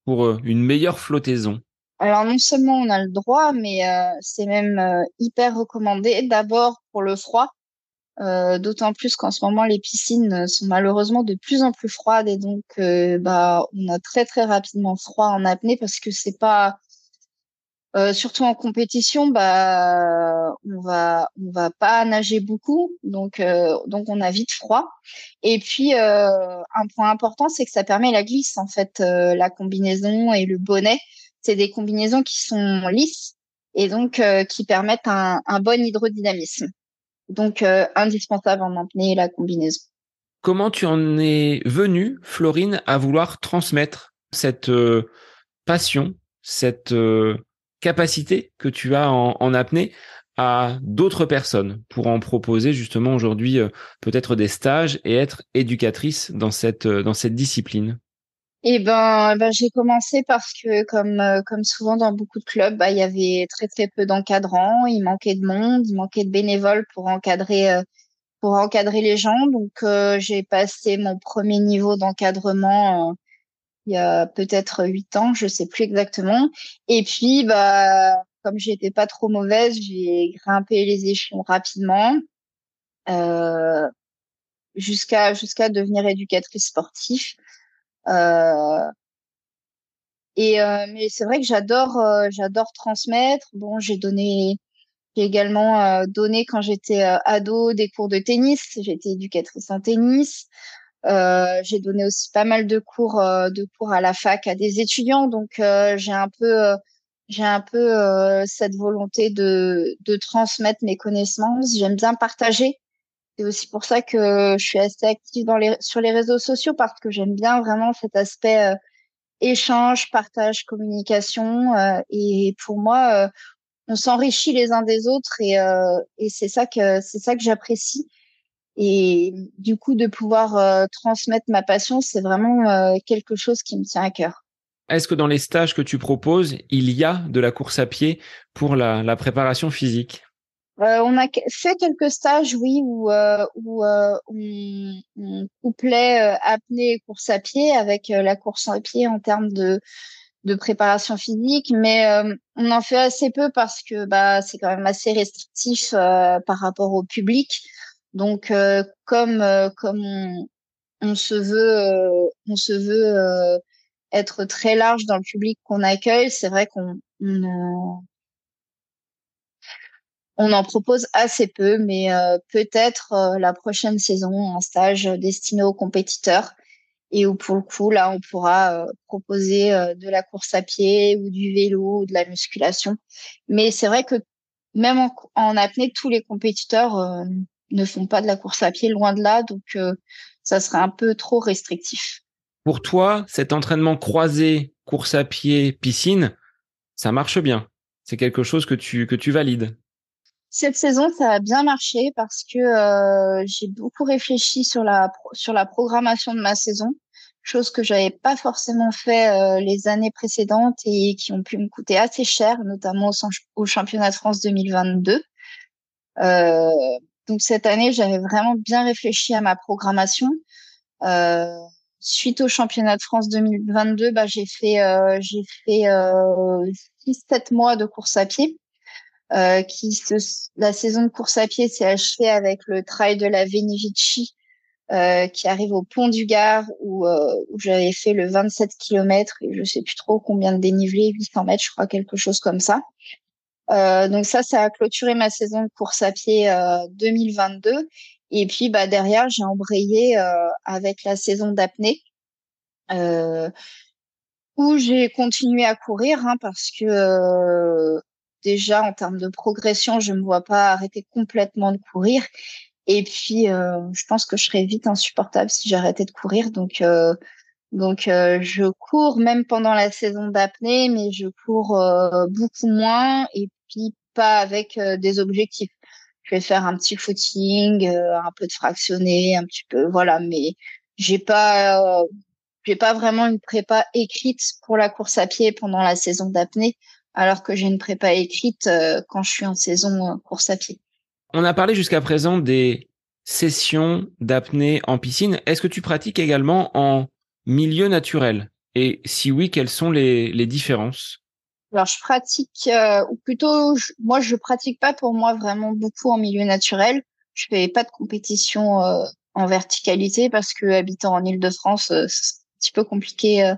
pour euh, une meilleure flottaison? Alors non seulement on a le droit, mais euh, c'est même euh, hyper recommandé. D'abord pour le froid, d'autant plus qu'en ce moment les piscines sont malheureusement de plus en plus froides et donc bah on a très très rapidement froid en apnée parce que c'est pas euh, surtout en compétition, bah, on va on va pas nager beaucoup, donc euh, donc on a vite froid. Et puis euh, un point important, c'est que ça permet la glisse en fait, la combinaison et le bonnet, c'est des combinaisons qui sont lisses et donc qui permettent un, un bon hydrodynamisme. Donc indispensable en apnée la combinaison. Comment tu en es venue, Florine, à vouloir transmettre cette passion, cette capacité que tu as en, apnée à d'autres personnes pour en proposer justement aujourd'hui euh, peut-être des stages et être éducatrice dans cette euh, discipline? Eh ben, ben j'ai commencé parce que comme euh, comme souvent dans beaucoup de clubs, bah, il y avait très très peu d'encadrants, il manquait de monde, il manquait de bénévoles pour encadrer pour encadrer les gens. Donc j'ai passé mon premier niveau d'encadrement il y a peut-être huit ans, je sais plus exactement. Et puis, bah, comme j'étais pas trop mauvaise, j'ai grimpé les échelons rapidement euh, jusqu'à jusqu'à devenir éducatrice sportive. Euh, et euh, mais c'est vrai que j'adore euh, j'adore transmettre. Bon, j'ai donné j'ai également euh, donné quand j'étais ado des cours de tennis. J'étais éducatrice en tennis. Euh, j'ai donné aussi pas mal de cours euh, de cours à la fac à des étudiants, donc euh, j'ai un peu j'ai un peu cette volonté de de transmettre mes connaissances. J'aime bien partager. C'est aussi pour ça que je suis assez active dans les sur les réseaux sociaux parce que j'aime bien vraiment cet aspect échange, partage, communication. et pour moi, on s'enrichit les uns des autres et, et c'est ça que c'est ça que j'apprécie. Et du coup, de pouvoir euh, transmettre ma passion, c'est vraiment euh, quelque chose qui me tient à cœur. Est-ce que dans les stages que tu proposes, il y a de la course à pied pour la, la préparation physique? Euh, On a fait quelques stages, oui, où, où on, on, couplait apnée et course à pied avec la course à pied en termes de, de préparation physique, mais on en fait assez peu parce que bah, c'est quand même assez restrictif par rapport au public. Donc, euh, comme euh, comme on, on, se veut euh, on se veut être très large dans le public qu'on accueille, c'est vrai qu'on on, on, en propose assez peu, mais peut-être la prochaine saison un stage destiné aux compétiteurs et où pour le coup là on pourra proposer de la course à pied ou du vélo ou de la musculation. Mais c'est vrai que même en, en apnée, tous les compétiteurs ne font pas de la course à pied, loin de là. Donc, euh, ça serait un peu trop restrictif. Pour toi, cet entraînement croisé, course à pied, piscine, ça marche bien. C'est quelque chose que tu, que tu valides. Cette saison, ça a bien marché parce que euh, j'ai beaucoup réfléchi sur la, sur la programmation de ma saison, chose que j'avais pas forcément fait euh, les années précédentes et qui ont pu me coûter assez cher, notamment au, au championnat de France 2022. Euh, donc cette année, j'avais vraiment bien réfléchi à ma programmation. Euh, suite au championnat de France 2022, bah, j'ai fait euh, j'ai fait euh, 6-7 mois de course à pied. Euh, qui la saison de course à pied s'est achevée avec le trail de la Veni Vici qui arrive au pont du Gard où, où j'avais fait le 27 km et je sais plus trop combien de dénivelé, 800 mètres, je crois, quelque chose comme ça. Donc ça, ça a clôturé ma saison de course à pied 2022. Et puis bah derrière, j'ai embrayé avec la saison d'apnée. Euh, où j'ai continué à courir hein, parce que euh, déjà en termes de progression, je me vois pas arrêter complètement de courir. Et puis, euh, je pense que je serais vite insupportable si j'arrêtais de courir. Donc, euh, donc je cours même pendant la saison d'apnée, mais je cours beaucoup moins et pas avec des objectifs. Je vais faire un petit footing, un peu de fractionné, un petit peu, voilà. Mais j'ai pas j'ai pas vraiment une prépa écrite pour la course à pied pendant la saison d'apnée, alors que j'ai une prépa écrite euh, quand je suis en saison euh, course à pied. On a parlé jusqu'à présent des sessions d'apnée en piscine. Est-ce que tu pratiques également en milieu naturel? Et si oui, quelles sont les différences? Alors je pratique, euh, ou plutôt, moi je pratique pas pour moi vraiment beaucoup en milieu naturel. Je fais pas de compétition en verticalité parce que habitant en Île-de-France, petit peu compliqué euh,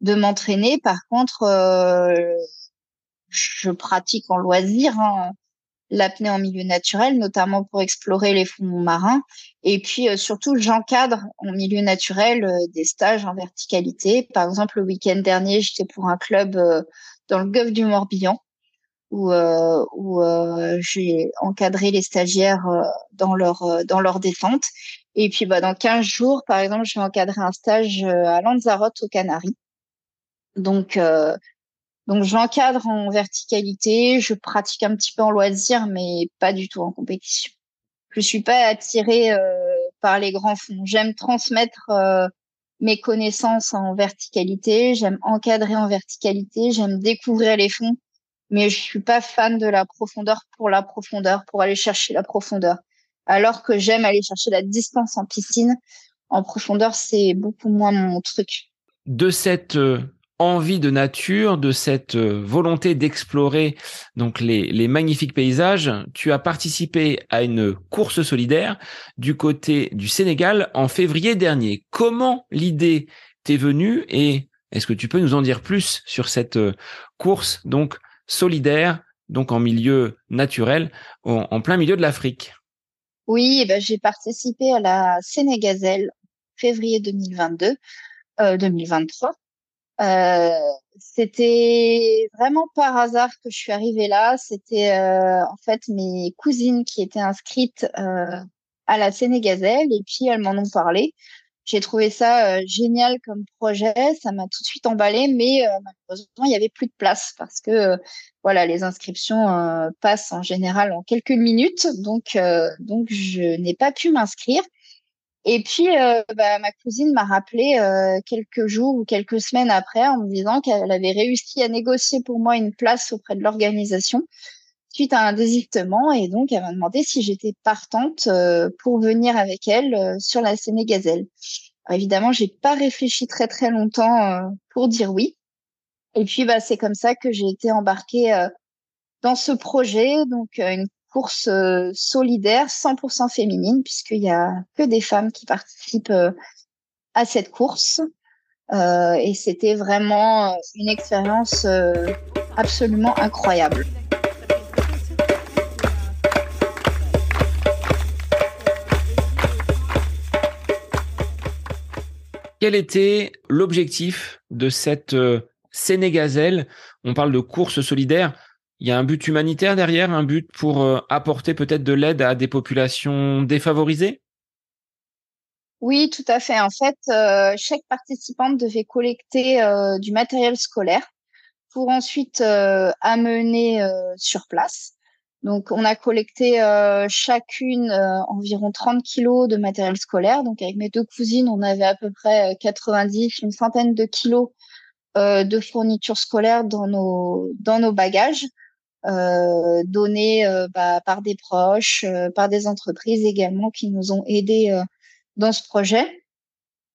de m'entraîner. Par contre, euh, je pratique en loisir hein, l'apnée en milieu naturel, notamment pour explorer les fonds marins. Et puis euh, surtout, j'encadre en milieu naturel des stages en verticalité. Par exemple, le week-end dernier, j'étais pour un club dans le golfe du Morbihan où, où j'ai encadré les stagiaires dans leur dans leur détente. Et puis, bah, dans 15 jours, par exemple, je vais encadrer un stage euh, à Lanzarote, aux Canaries. Donc, euh, donc j'encadre en verticalité, je pratique un petit peu en loisir, mais pas du tout en compétition. Je suis pas attirée euh, par les grands fonds. J'aime transmettre euh, mes connaissances en verticalité, j'aime encadrer en verticalité, j'aime découvrir les fonds, mais je suis pas fan de la profondeur pour la profondeur, pour aller chercher la profondeur alors que j'aime aller chercher la distance en piscine. En profondeur, c'est beaucoup moins mon truc. De cette euh, envie de nature, de cette euh, volonté d'explorer donc les, magnifiques paysages, tu as participé à une course solidaire du côté du Sénégal en février dernier. Comment l'idée t'est venue et est-ce que tu peux nous en dire plus sur cette euh, course donc solidaire, donc en milieu naturel, en plein milieu de l'Afrique? Oui, eh ben, j'ai participé à la Sénégazelle février 2022, euh, 2023. Euh, c'était vraiment par hasard que je suis arrivée là. C'était euh, en fait mes cousines qui étaient inscrites euh, à la Sénégazelle et puis elles m'en ont parlé. J'ai trouvé ça génial comme projet, ça m'a tout de suite emballé, mais malheureusement il y avait plus de place parce que voilà les inscriptions passent en général en quelques minutes, donc donc je n'ai pas pu m'inscrire. Et puis bah, ma cousine m'a rappelé quelques jours ou quelques semaines après en me disant qu'elle avait réussi à négocier pour moi une place auprès de l'organisation suite à un désistement et donc elle m'a demandé si j'étais partante euh, pour venir avec elle euh, sur la Sénégazelle. Alors, évidemment, j'ai pas réfléchi très très longtemps euh, pour dire oui. Et puis bah c'est comme ça que j'ai été embarquée dans ce projet, donc une course solidaire 100% féminine puisqu'il y a que des femmes qui participent à cette course. et c'était vraiment une expérience absolument incroyable. Quel était l'objectif de cette euh, Sénégazelle On parle de course solidaire. Il y a un but humanitaire derrière, un but pour euh, apporter peut-être de l'aide à des populations défavorisées? Oui, tout à fait. En fait, euh, chaque participante devait collecter du matériel scolaire pour ensuite amener sur place. Donc, on a collecté euh, chacune euh, environ 30 kilos de matériel scolaire. Donc, avec mes deux cousines, on avait à peu près 90, euh, une centaine de kilos de fournitures scolaires dans nos dans nos bagages, donnés bah, par des proches, par des entreprises également qui nous ont aidés dans ce projet.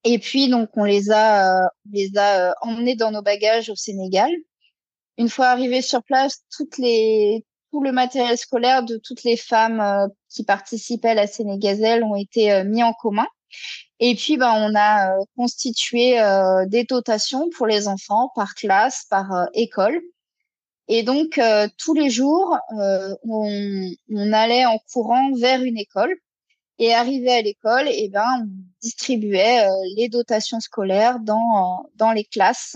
Et puis, donc, on les a on les a emmenés dans nos bagages au Sénégal. Une fois arrivés sur place, toutes les tout le matériel scolaire de toutes les femmes euh, qui participaient à la Sénégazelle ont été euh, mis en commun. Et puis, ben, on a constitué des dotations pour les enfants par classe, par école. Et donc, tous les jours, on, on, allait en courant vers une école. Et arrivé à l'école, eh ben, on distribuait les dotations scolaires dans, dans les classes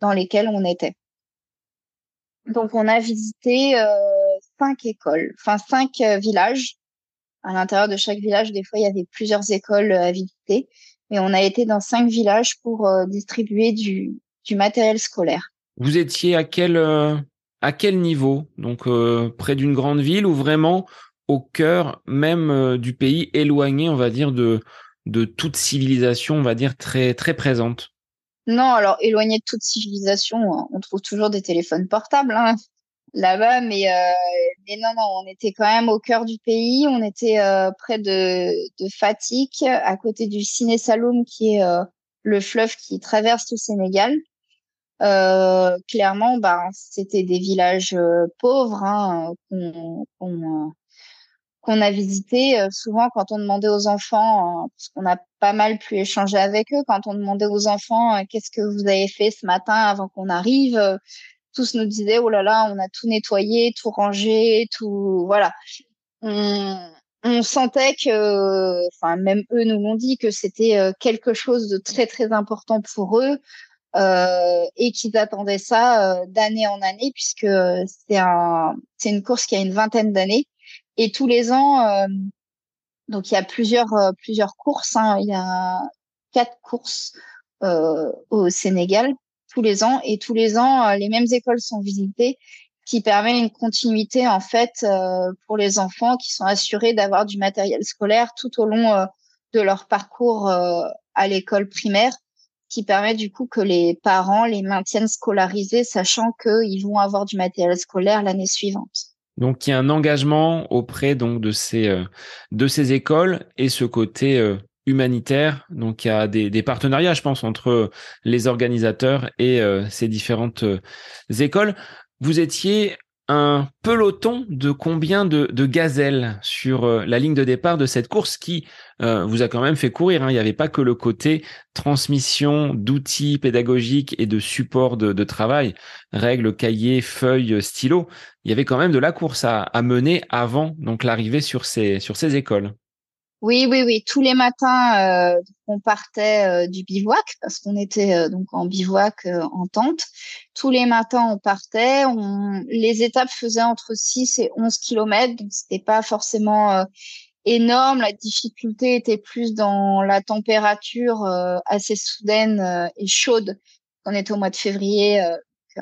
dans lesquelles on était. Donc, on a visité cinq écoles, enfin cinq villages à l'intérieur de chaque village, des fois, il y avait plusieurs écoles euh, à visiter. Mais on a été dans cinq villages pour euh, distribuer du, du, matériel scolaire. Vous étiez à quel, euh, niveau? Donc, près d'une grande ville ou vraiment au cœur même du pays, éloigné, on va dire, de, toute civilisation, on va dire, très, très présente? Non, alors éloigné de toute civilisation, on trouve toujours des téléphones portables. Hein là-bas, mais, euh, non, non, on était quand même au cœur du pays. On était euh, près de, de Fatik, à côté du Ciné Saloum, qui est euh, le fleuve qui traverse le Sénégal. Euh, clairement, bah, c'était des villages euh, pauvres hein, qu'on qu'on a visités. souvent, quand on demandait aux enfants, parce qu'on a pas mal pu échanger avec eux, quand on demandait aux enfants qu'est-ce que vous avez fait ce matin avant qu'on arrive, tous nous disaient oh là là, on a tout nettoyé, tout rangé, tout voilà. On, on sentait que, enfin même eux nous l'ont dit que c'était euh, quelque chose de très très important pour eux euh, et qu'ils attendaient ça euh, d'année en année puisque c'est un c'est une course qui a une vingtaine d'années. Et tous les ans euh, donc il y a plusieurs plusieurs courses hein, il y a quatre courses au Sénégal tous les ans. Et tous les ans euh, les mêmes écoles sont visitées qui permet une continuité en fait euh, pour les enfants qui sont assurés d'avoir du matériel scolaire tout au long euh, de leur parcours à l'école primaire qui permet du coup que les parents les maintiennent scolarisés sachant qu'ils vont avoir du matériel scolaire l'année suivante. Donc il y a un engagement auprès donc de ces de ces écoles et ce côté humanitaire. Donc il y a des, partenariats, je pense, entre les organisateurs et euh, ces différentes euh, écoles. Vous étiez un peloton de combien de, gazelles sur euh, la ligne de départ de cette course qui vous a quand même fait courir. Hein. Il n'y avait pas que le côté transmission d'outils pédagogiques et de support de, travail, règles, cahiers, feuilles, stylos. Il y avait quand même de la course à, mener avant donc l'arrivée sur ces écoles. Oui, oui, oui. Tous les matins, euh, on partait euh, du bivouac parce qu'on était euh, donc en bivouac en tente. Tous les matins, on partait. On... Les étapes faisaient entre 6 et 11 kilomètres, donc c'était pas forcément énorme. La difficulté était plus dans la température assez soudaine et chaude. On était au mois de février,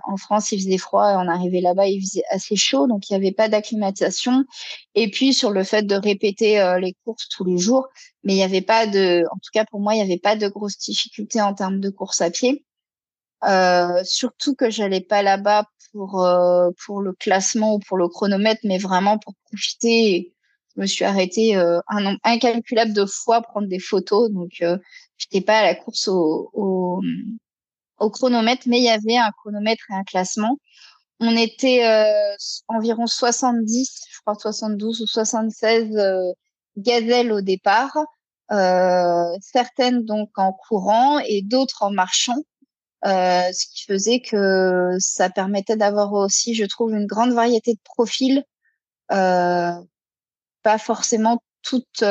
en France, il faisait froid, on arrivait là-bas, il faisait assez chaud, donc il n'y avait pas d'acclimatisation. Et puis sur le fait de répéter euh, les courses tous les jours, mais il n'y avait pas de, en tout cas pour moi, il n'y avait pas de grosses difficultés en termes de course à pied. Euh, surtout que j'allais pas là-bas pour euh, pour le classement ou pour le chronomètre, mais vraiment pour profiter. Je me suis arrêtée un nombre incalculable de fois prendre des photos, donc je j'étais pas à la course au, au au chronomètre, mais il y avait un chronomètre et un classement. On était euh, environ 70, je crois 72 ou 76 euh, gazelles au départ, euh, certaines donc en courant et d'autres en marchant, euh, ce qui faisait que ça permettait d'avoir aussi, je trouve, une grande variété de profils, euh, pas forcément toutes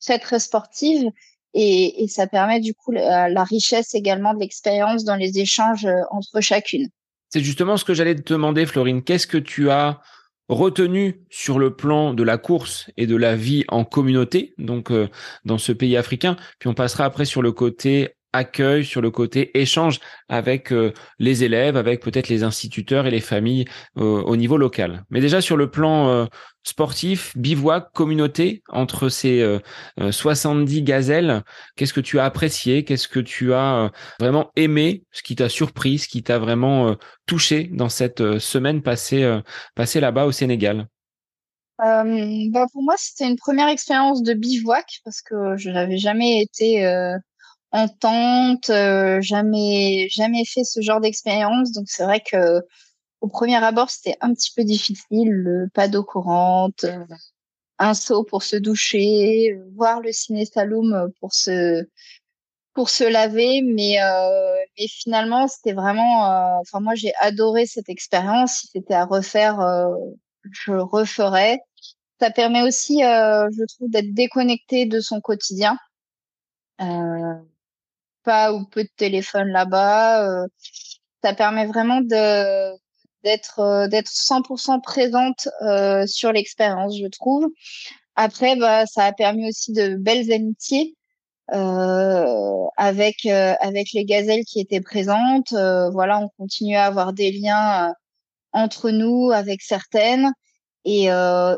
très très sportives, et, ça permet du coup la, la richesse également de l'expérience dans les échanges euh, entre chacune. C'est justement ce que j'allais te demander, Florine. Qu'est-ce que tu as retenu sur le plan de la course et de la vie en communauté, donc euh, dans ce pays africain? Puis on passera après sur le côté accueil, sur le côté échange avec euh, les élèves, avec peut-être les instituteurs et les familles euh, au niveau local. Mais déjà sur le plan euh, sportif, bivouac, communauté, entre ces 70 gazelles, qu'est-ce que tu as apprécié? Qu'est-ce que tu as vraiment aimé? Ce qui t'a surpris Ce qui t'a vraiment touché dans cette semaine passée, passée là-bas au Sénégal? Bah pour moi, c'était une première expérience de bivouac parce que je n'avais jamais été en tente, euh, jamais jamais fait ce genre d'expérience. Donc c'est vrai que au premier abord c'était un petit peu difficile, pas d'eau courante, un seau pour se doucher, voir le ciné saloum pour se pour se laver, mais mais finalement c'était vraiment, enfin moi j'ai adoré cette expérience. Si c'était à refaire, je referais. Ça permet aussi, je trouve, d'être déconnecté de son quotidien. Euh, pas ou peu de téléphone là-bas. ça permet vraiment de d'être euh, d'être 100% présente euh, sur l'expérience, je trouve. Après, bah, ça a permis aussi de belles amitiés euh, avec euh, avec les gazelles qui étaient présentes. Euh, voilà, on continue à avoir des liens entre nous avec certaines. Et,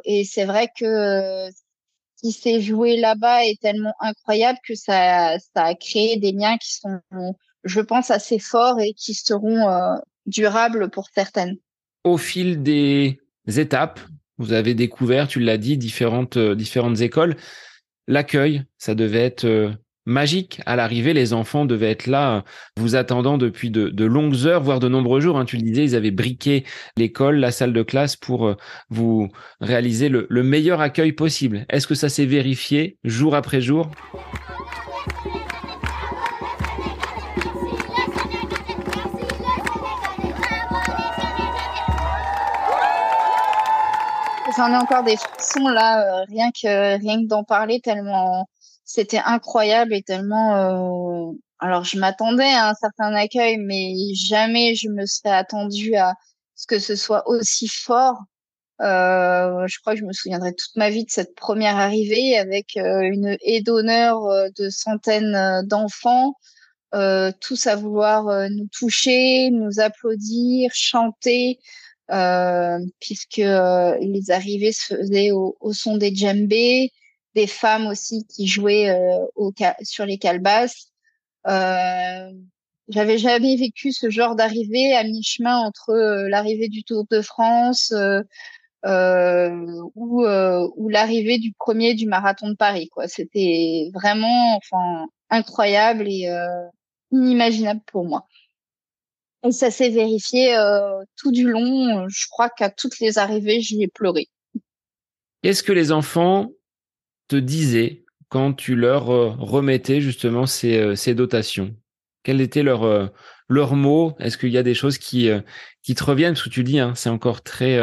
et c'est vrai que qui s'est joué là-bas est tellement incroyable que ça, ça a créé des liens qui sont, je pense, assez forts et qui seront durable pour certaines. Au fil des étapes, vous avez découvert, tu l'as dit, différentes, euh, différentes écoles. L'accueil, ça devait être euh, magique. À l'arrivée, les enfants devaient être là, vous attendant depuis de, longues heures, voire de nombreux jours. Hein. Tu le disais, ils avaient briqué l'école, la salle de classe pour euh, vous réaliser le, le meilleur accueil possible. Est-ce que ça s'est vérifié jour après jour? J'en ai encore des frissons là, euh, rien que rien que d'en parler tellement c'était incroyable et tellement. Euh, alors je m'attendais à un certain accueil, mais jamais je me serais attendue à ce que ce soit aussi fort. Euh, je crois que je me souviendrai toute ma vie de cette première arrivée avec une haie d'honneur de centaines d'enfants, tous à vouloir nous toucher, nous applaudir, chanter. Euh, puisque euh, les arrivées se faisaient au, son des djembés, femmes aussi qui jouaient euh, sur les calebasses. J'avais jamais vécu ce genre d'arrivée à mi-chemin entre l'arrivée du Tour de France euh, ou, l'arrivée du premier du marathon de Paris. C'était vraiment, incroyable et inimaginable pour moi. Et ça s'est vérifié euh, tout du long. Je crois qu'à toutes les arrivées, j'y ai pleuré. Qu'est-ce que les enfants te disaient quand tu leur euh, remettais justement ces, euh, ces dotations? Quels étaient leurs, leurs mots? Est-ce qu'il y a des choses qui, qui te reviennent? Parce que tu dis, hein, c'est encore très,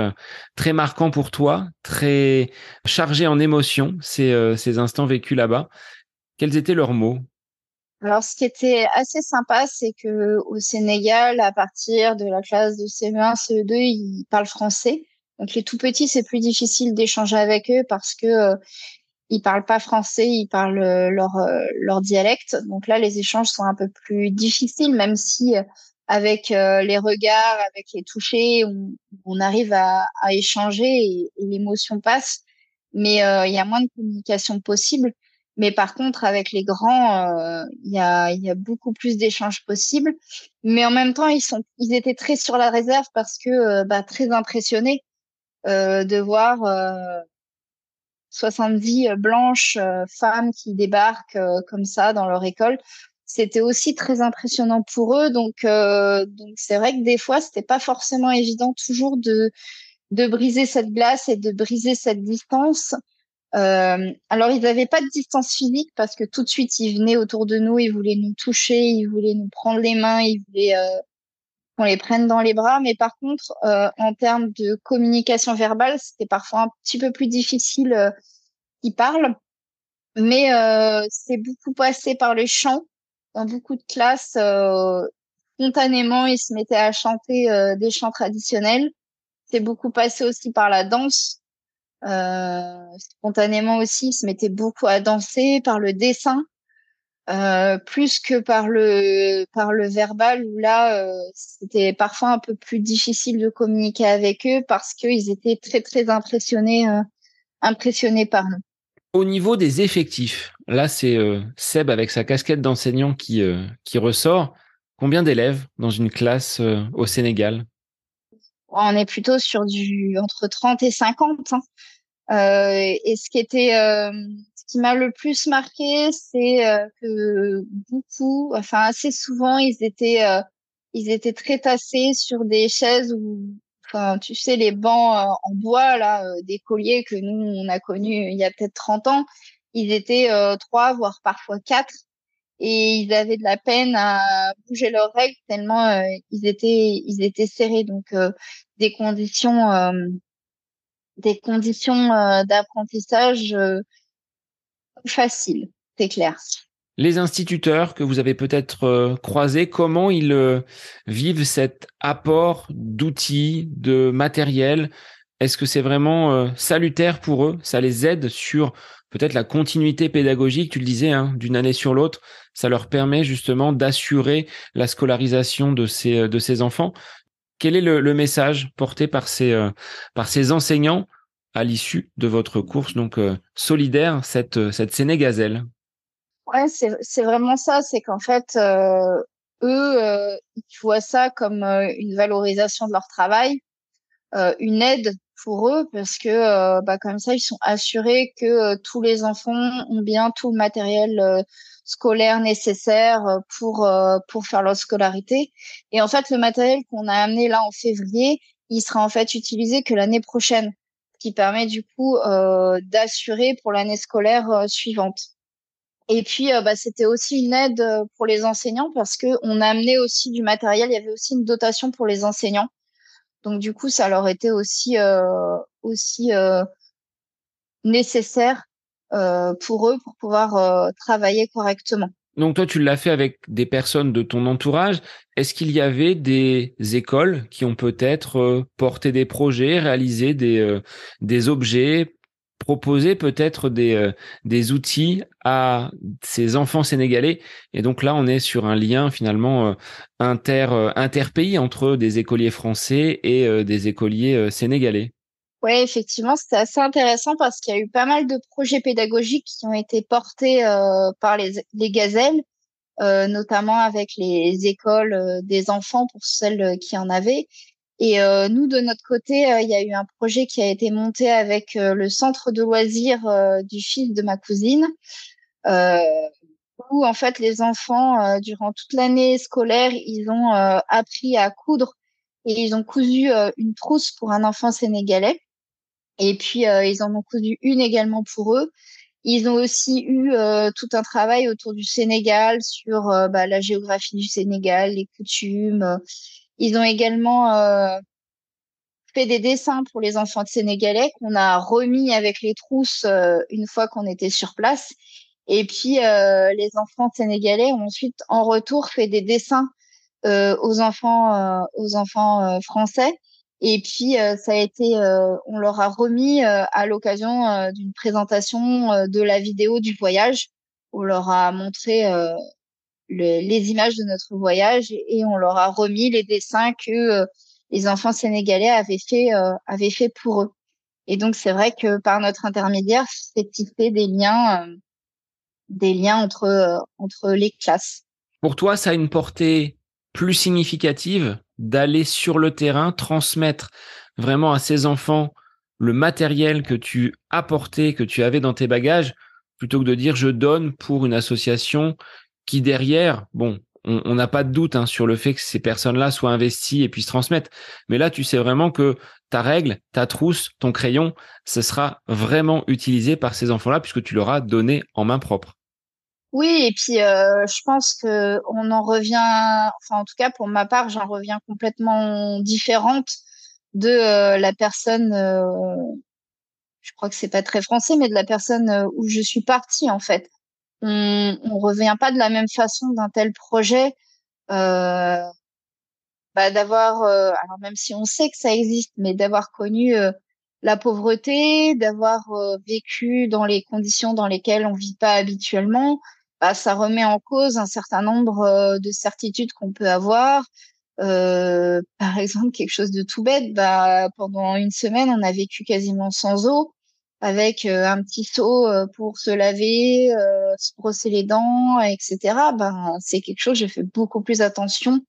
très marquant pour toi, très chargé en émotions, ces, ces instants vécus là-bas. Quels étaient leurs mots? Alors, ce qui était assez sympa, c'est que au Sénégal, à partir de la classe de CE1, CE2, ils parlent français. Donc, les tout petits, c'est plus difficile d'échanger avec eux parce que euh, ils parlent pas français, ils parlent euh, leur euh, leur dialecte. Donc là, les échanges sont un peu plus difficiles, même si avec les regards, avec les touchés, on, on arrive à, à échanger et, l'émotion passe. Mais il y a moins de communication possible. Mais par contre, avec les grands, euh, il y, a, y, a, beaucoup plus d'échanges possibles. Mais en même temps, ils sont, ils étaient très sur la réserve parce que euh, bah, très impressionnés euh, de voir 70 blanches femmes qui débarquent comme ça dans leur école. C'était aussi très impressionnant pour eux. Donc, donc c'est vrai que des fois, c'était pas forcément évident toujours de de briser cette glace et de briser cette distance. Euh, alors, ils n'avaient pas de distance physique parce que tout de suite, ils venaient autour de nous, ils voulaient nous toucher, ils voulaient nous prendre les mains, ils voulaient euh, qu'on les prenne dans les bras. Mais par contre, euh, en termes de communication verbale, c'était parfois un petit peu plus difficile euh, qu'ils parlent. Mais euh, c'est beaucoup passé par le chant. Dans beaucoup de classes, spontanément, ils se mettaient à chanter des chants traditionnels. C'est beaucoup passé aussi par la danse. Euh, spontanément aussi, il se mettait beaucoup à danser par le dessin, euh, plus que par le par le verbal où là euh, c'était parfois un peu plus difficile de communiquer avec eux parce qu'ils étaient très très impressionnés euh, impressionnés par nous. Au niveau des effectifs, là c'est Seb avec sa casquette d'enseignant qui qui ressort. Combien d'élèves dans une classe au Sénégal? On est plutôt sur du entre 30 et 50. Hein. Et ce qui était, qui m'a le plus marqué, c'est euh, que beaucoup, enfin assez souvent, ils étaient, ils étaient très tassés sur des chaises où enfin, tu sais, les bancs en bois là, des colliers que nous on a connus il y a peut-être 30 ans, ils étaient trois, voire parfois quatre et ils avaient de la peine à bouger leurs règles tellement euh, ils étaient ils étaient serrés. Donc euh, des conditions euh, des conditions d'apprentissage faciles c'est clair. Les instituteurs que vous avez peut-être croisés, comment ils vivent cet apport d'outils, de matériel? Est-ce que c'est vraiment salutaire pour eux? Ça les aide sur peut-être la continuité pédagogique, tu le disais, hein, d'une année sur l'autre, ça leur permet justement d'assurer la scolarisation de ces, euh, de enfants. Quel est le, message porté par ces, euh, par ces enseignants? À l'issue de votre course. Donc euh, solidaire, cette, cette Sénégazelle. Ouais, c'est vraiment ça, c'est qu'en fait, eux, ils voient ça comme une valorisation de leur travail, une aide pour eux parce que euh, bah, comme ça ils sont assurés que euh, tous les enfants ont bien tout le matériel euh, scolaire nécessaire pour pour faire leur scolarité. Et en fait le matériel qu'on a amené là en février il sera en fait utilisé que l'année prochaine qui permet du coup d'assurer pour l'année scolaire suivante et puis bah, c'était aussi une aide pour les enseignants parce que on a amené aussi du matériel il y avait aussi une dotation pour les enseignants donc du coup, ça leur était aussi euh, aussi euh, nécessaire euh, pour eux pour pouvoir travailler correctement. Donc toi, tu l'as fait avec des personnes de ton entourage. Est-ce qu'il y avait des écoles qui ont peut-être porté des projets, réalisé des, des objets proposer peut-être des, euh, des outils à ces enfants sénégalais? Et donc là, on est sur un lien finalement euh, inter, euh, interpays entre des écoliers français et des écoliers sénégalais. Oui, effectivement, c'était assez intéressant parce qu'il y a eu pas mal de projets pédagogiques qui ont été portés par les, les gazelles, notamment avec les écoles des enfants pour celles qui en avaient. Et euh, nous, de notre côté, euh, il y a eu un projet qui a été monté avec euh, le centre de loisirs du fils de ma cousine, où en fait les enfants, durant toute l'année scolaire, ils ont appris à coudre et ils ont cousu une trousse pour un enfant sénégalais. Et puis ils en ont cousu une également pour eux. Ils ont aussi eu tout un travail autour du Sénégal sur bah, la géographie du Sénégal, les coutumes ils ont également euh, fait des dessins pour les enfants de sénégalais qu'on a remis avec les trousses euh, une fois qu'on était sur place. Et puis euh, les enfants sénégalais ont ensuite en retour fait des dessins aux enfants aux enfants français. Et puis ça a été, on leur a remis à l'occasion d'une présentation de la vidéo du voyage. On leur a montré les images de notre voyage et on leur a remis les dessins que euh, les enfants sénégalais avaient fait euh, avaient fait pour eux. Et donc c'est vrai que par notre intermédiaire, c'est tissé des liens euh, des liens entre entre les classes. Pour toi, ça a une portée plus significative d'aller sur le terrain, transmettre vraiment à ces enfants le matériel que tu apportais, que tu avais dans tes bagages, plutôt que de dire je donne pour une association qui derrière, bon, on n'a pas de doute hein, sur le fait que ces personnes-là soient investies et puissent transmettre. Mais là, tu sais vraiment que ta règle, ta trousse, ton crayon, ce sera vraiment utilisé par ces enfants-là puisque tu leur as donné en main propre. Oui, et puis je pense que on en revient, enfin en tout cas pour ma part, j'en reviens complètement différente de la personne. Je crois que c'est pas très français, mais de la personne où je suis partie en fait on, on revient pas de la même façon d'un tel projet. Bah, d'avoir, alors même si on sait que ça existe, mais d'avoir connu la pauvreté, d'avoir vécu dans les conditions dans lesquelles on vit pas habituellement, bah, ça remet en cause un certain nombre de certitudes qu'on peut avoir. par exemple, quelque chose de tout bête, bah, pendant une semaine, on a vécu quasiment sans eau avec euh, un petit seau euh, pour se laver, euh, se brosser les dents, etc. Ben c'est quelque chose. Je fais beaucoup plus attention.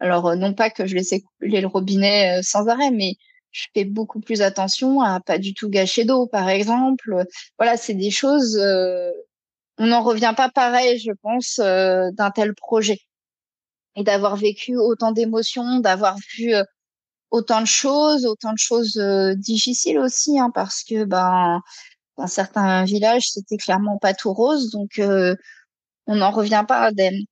Alors non pas que je laissais couler le robinet sans arrêt, mais je fais beaucoup plus attention à pas du tout gâcher d'eau, par exemple. Voilà, c'est des choses. On n'en revient pas pareil, je pense, d'un tel projet et d'avoir vécu autant d'émotions, d'avoir vu autant de choses, autant de choses difficiles aussi, hein, parce que ben dans certains villages c'était clairement pas tout rose, donc on n'en revient pas indemne.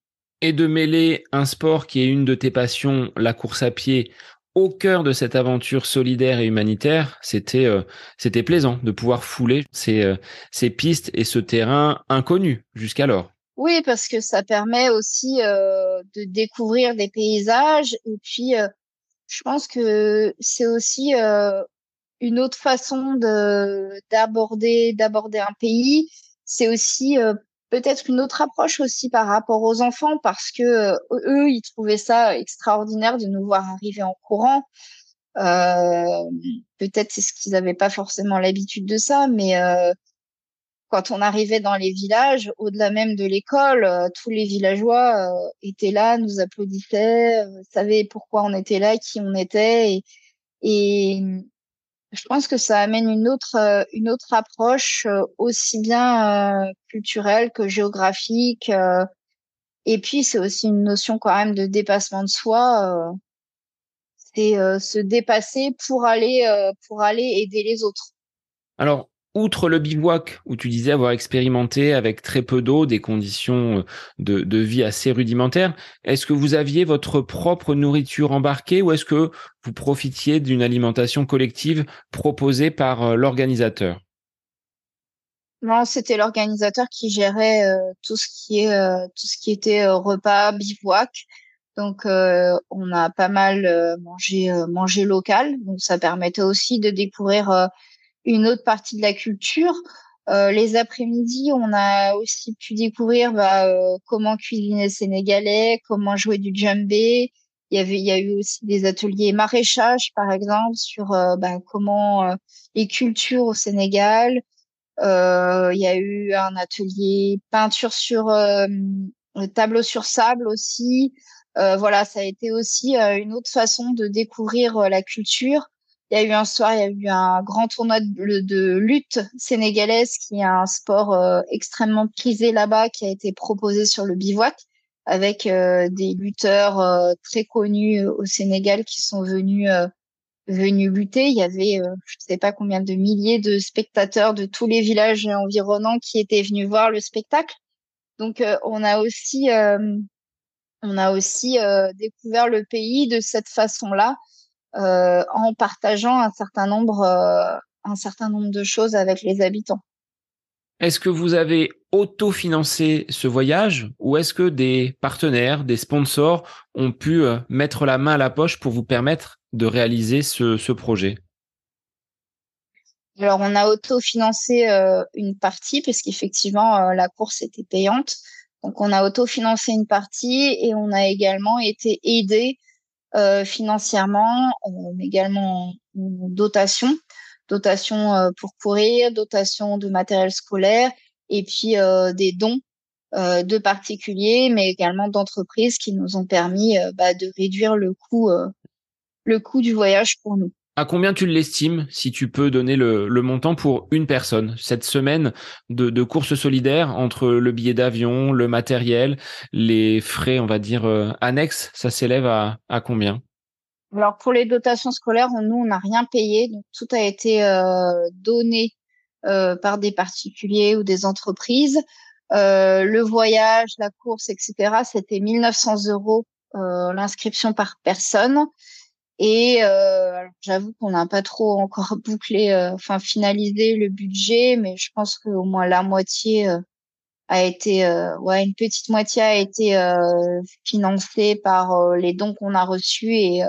Et de mêler un sport qui est une de tes passions, la course à pied, au cœur de cette aventure solidaire et humanitaire, c'était euh, c'était plaisant de pouvoir fouler ces, euh, ces pistes et ce terrain inconnu jusqu'alors. Oui, parce que ça permet aussi euh, de découvrir des paysages et puis je pense que c'est aussi une autre façon de d'aborder d'aborder un pays. C'est aussi peut-être une autre approche aussi par rapport aux enfants parce que euh, eux, ils trouvaient ça extraordinaire de nous voir arriver en courant. Euh, peut-être c'est ce qu'ils n'avaient pas forcément l'habitude de ça, mais euh, quand on arrivait dans les villages, au-delà même de l'école, euh, tous les villageois euh, étaient là, nous applaudissaient, savaient pourquoi on était là, qui on était, et, et je pense que ça amène une autre euh, une autre approche euh, aussi bien euh, culturelle que géographique et puis c'est aussi une notion quand même de dépassement de soi c'est se dépasser pour aller pour aller aider les autres. Alors outre le bivouac où tu disais avoir expérimenté avec très peu d'eau, des conditions de, de, vie assez rudimentaires, est-ce que vous aviez votre propre nourriture embarquée ou est-ce que vous profitiez d'une alimentation collective proposée par euh, l'organisateur? Non, c'était l'organisateur qui gérait euh, tout ce qui est euh, tout ce qui était repas, bivouac. Donc on a pas mal mangé mangé local, donc ça permettait aussi de découvrir une autre partie de la culture. Euh, les après-midi, on a aussi pu découvrir bah, euh, comment cuisiner sénégalais, comment jouer du djembé. Il y avait, il y a eu aussi des ateliers maraîchage, par exemple, sur euh, bah, comment les cultures au Sénégal. il y a eu un atelier peinture sur tableau sur sable aussi. voilà, ça a été aussi une autre façon de découvrir la culture il y a eu un soir, il y a eu un grand tournoi de, lutte sénégalaise qui est un sport euh, extrêmement prisé là-bas qui a été proposé sur le bivouac avec euh, des lutteurs euh, très connus au Sénégal qui sont venus venus lutter. Il y avait je ne sais pas combien de milliers de spectateurs de tous les villages environnants qui étaient venus voir le spectacle. Donc on a aussi on a aussi découvert le pays de cette façon-là en partageant un certain nombre, euh, un certain nombre de choses avec les habitants. Est-ce que vous avez autofinancé ce voyage ou est-ce que des partenaires, des sponsors ont pu euh, mettre la main à la poche pour vous permettre de réaliser ce, ce projet? Alors, on a autofinancé euh, une partie parce qu'effectivement, la course était payante. Donc, on a autofinancé une partie et on a également été aidé euh, financièrement, euh, également dotation, dotation euh, pour courir, dotation de matériel scolaire et puis des dons de particuliers, mais également d'entreprises qui nous ont permis bah, de réduire le coût, le coût du voyage pour nous. À combien tu l'estimes, si tu peux donner le, montant pour une personne? Cette semaine de, de course solidaire entre le billet d'avion, le matériel, les frais, on va dire, euh, annexes, ça s'élève à, combien? Alors pour les dotations scolaires, nous, on n'a rien payé. Tout a été euh, donné euh, par des particuliers ou des entreprises. le voyage, la course, etc., c'était 1900 euros l'inscription par personne. Et euh, j'avoue qu'on n'a pas trop encore bouclé, euh, enfin finalisé le budget, mais je pense qu'au moins la moitié euh, a été, euh, ouais, une petite moitié a été financée par les dons qu'on a reçus et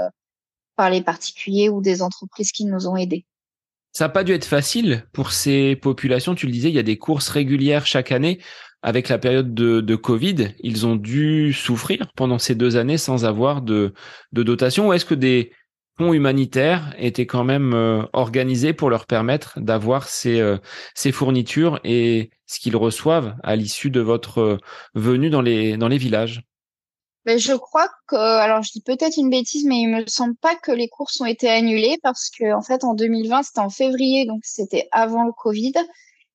par les particuliers ou des entreprises qui nous ont aidés. Ça n'a pas dû être facile pour ces populations. Tu le disais, il y a des courses régulières chaque année. Avec la période de, Covid, ils ont dû souffrir pendant ces deux années sans avoir de, dotation. Ou est-ce que des fonds humanitaires étaient quand même euh, organisés pour leur permettre d'avoir ces, euh, ces fournitures et ce qu'ils reçoivent à l'issue de votre euh, venue dans les, villages? Mais je crois que, alors je dis peut-être une bêtise, mais il me semble pas que les courses ont été annulées parce que fait en 2020 c'était en février, donc c'était avant le Covid,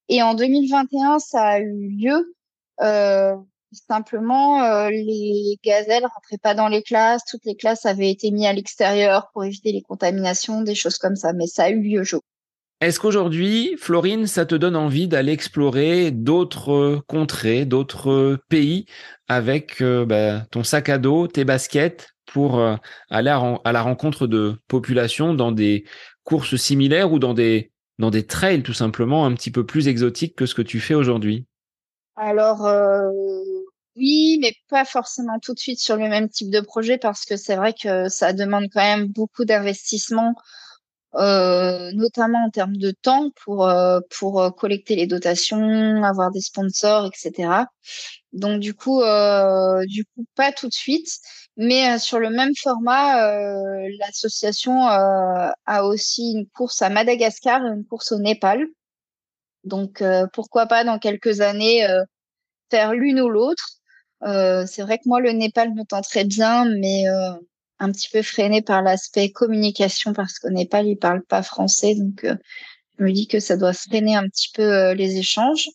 et en 2021 ça a eu lieu. Euh, Simplement, euh, les gazelles rentraient pas dans les classes. Toutes les classes avaient été mises à l'extérieur pour éviter les contaminations, des choses comme ça. Mais ça a eu lieu jour. Est-ce qu'aujourd'hui, Florine, ça te donne envie d'aller explorer d'autres contrées, d'autres pays avec euh, bah, ton sac à dos, tes baskets pour euh, aller à, la rencontre de populations dans des courses similaires ou dans des, dans des trails tout simplement un petit peu plus exotiques que ce que tu fais aujourd'hui Alors, oui, mais pas forcément tout de suite sur le même type de projet parce que c'est vrai que ça demande quand même beaucoup d'investissement, euh, notamment en termes de temps pour euh, pour euh, collecter les dotations, avoir des sponsors, etc. Donc du coup, euh, du coup pas tout de suite, mais sur le même format, l'association a aussi une course à Madagascar et une course au Népal. Donc pourquoi pas dans quelques années faire l'une ou l'autre. Euh, c'est vrai que moi, le Népal me tenterait bien, mais euh, un petit peu freiné par l'aspect communication parce qu'au Népal, ils parlent pas français. Donc, euh, je me dis que ça doit freiner un petit peu les échanges.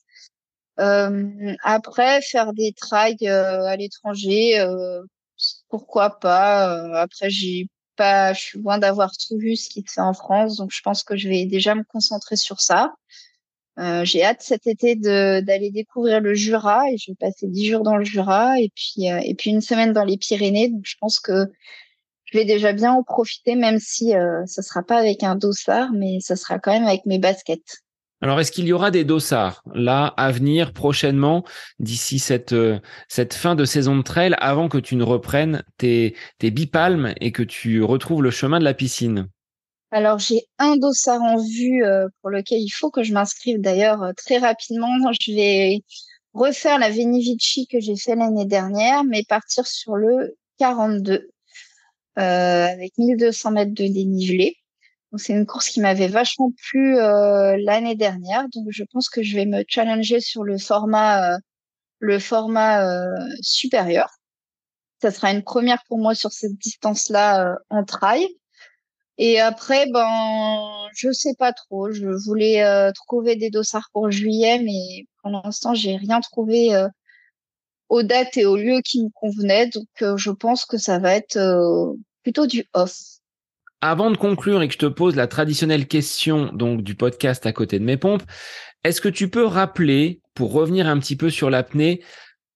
après, faire des trails à l'étranger, pourquoi pas. après, j'ai pas, je suis loin d'avoir tout vu ce qui se fait en France, donc je pense que je vais déjà me concentrer sur ça. Euh, j'ai hâte cet été d'aller découvrir le Jura et je vais passer dix jours dans le Jura et puis euh, et puis une semaine dans les Pyrénées. Donc je pense que je vais déjà bien en profiter, même si euh, ce sera pas avec un dossard, mais ça sera quand même avec mes baskets. Alors, est-ce qu'il y aura des dossards là à venir prochainement d'ici cette euh, cette fin de saison de trail avant que tu ne reprennes tes tes bipalmes et que tu retrouves le chemin de la piscine? Alors j'ai un dossard en vue euh, pour lequel il faut que je m'inscrive d'ailleurs euh, très rapidement. Je vais refaire la Veni que j'ai fait l'année dernière, mais partir sur le 42 euh, avec 1200 mètres de dénivelé. C'est une course qui m'avait vachement plu l'année dernière, donc je pense que je vais me challenger sur le format le format supérieur. Ça sera une première pour moi sur cette distance-là en trail. Et après, ben, je sais pas trop. Je voulais euh, trouver des dossards pour juillet, mais pour l'instant, j'ai rien trouvé euh, aux dates et aux lieux qui me convenaient. Donc, euh, je pense que ça va être plutôt du off. Avant de conclure et que je te pose la traditionnelle question donc du podcast à côté de mes pompes, est-ce que tu peux rappeler, pour revenir un petit peu sur l'apnée,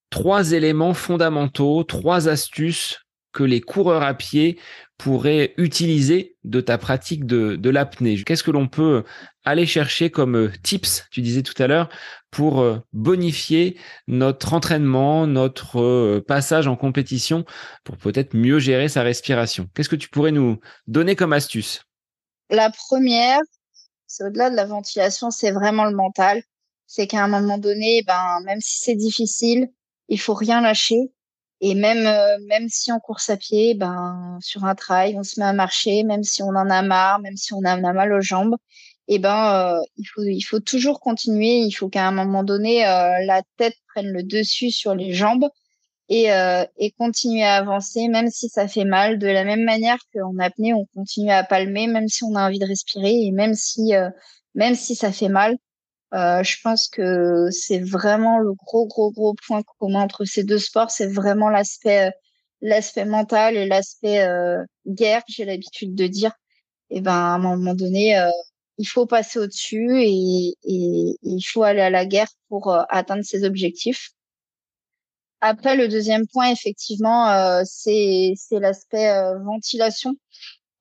trois éléments fondamentaux, trois astuces que les coureurs à pied pourraient utiliser de ta pratique de, de l'apnée. Qu'est-ce que l'on peut aller chercher comme euh, tips, tu disais tout à l'heure, pour euh, bonifier notre entraînement, notre euh, passage en compétition, pour peut-être mieux gérer sa respiration? Qu'est-ce que tu pourrais nous donner comme astuce? La première, c'est au-delà de la ventilation, c'est vraiment le mental. C'est qu'à un moment donné, ben, même si c'est difficile, il faut rien lâcher et même, euh, même si on course à pied, ben, sur un trail, on se met à marcher, même si on en a marre, même si on en a mal aux jambes, et ben, euh, il faut, il faut toujours continuer. Il faut qu'à un moment donné, euh, la tête prenne le dessus sur les jambes et, et continuer à avancer, même si ça fait mal. De la même manière qu'en apnée, on continue à palmer, même si on a envie de respirer et même si, même si ça fait mal. Euh, je pense que c'est vraiment le gros, gros, gros point commun entre ces deux sports. C'est vraiment l'aspect, euh, l'aspect mental et l'aspect euh, guerre, j'ai l'habitude de dire. Et ben, à un moment donné, euh, il faut passer au-dessus et, et, il faut aller à la guerre pour atteindre ses objectifs. Après, le deuxième point, effectivement, c'est, c'est l'aspect ventilation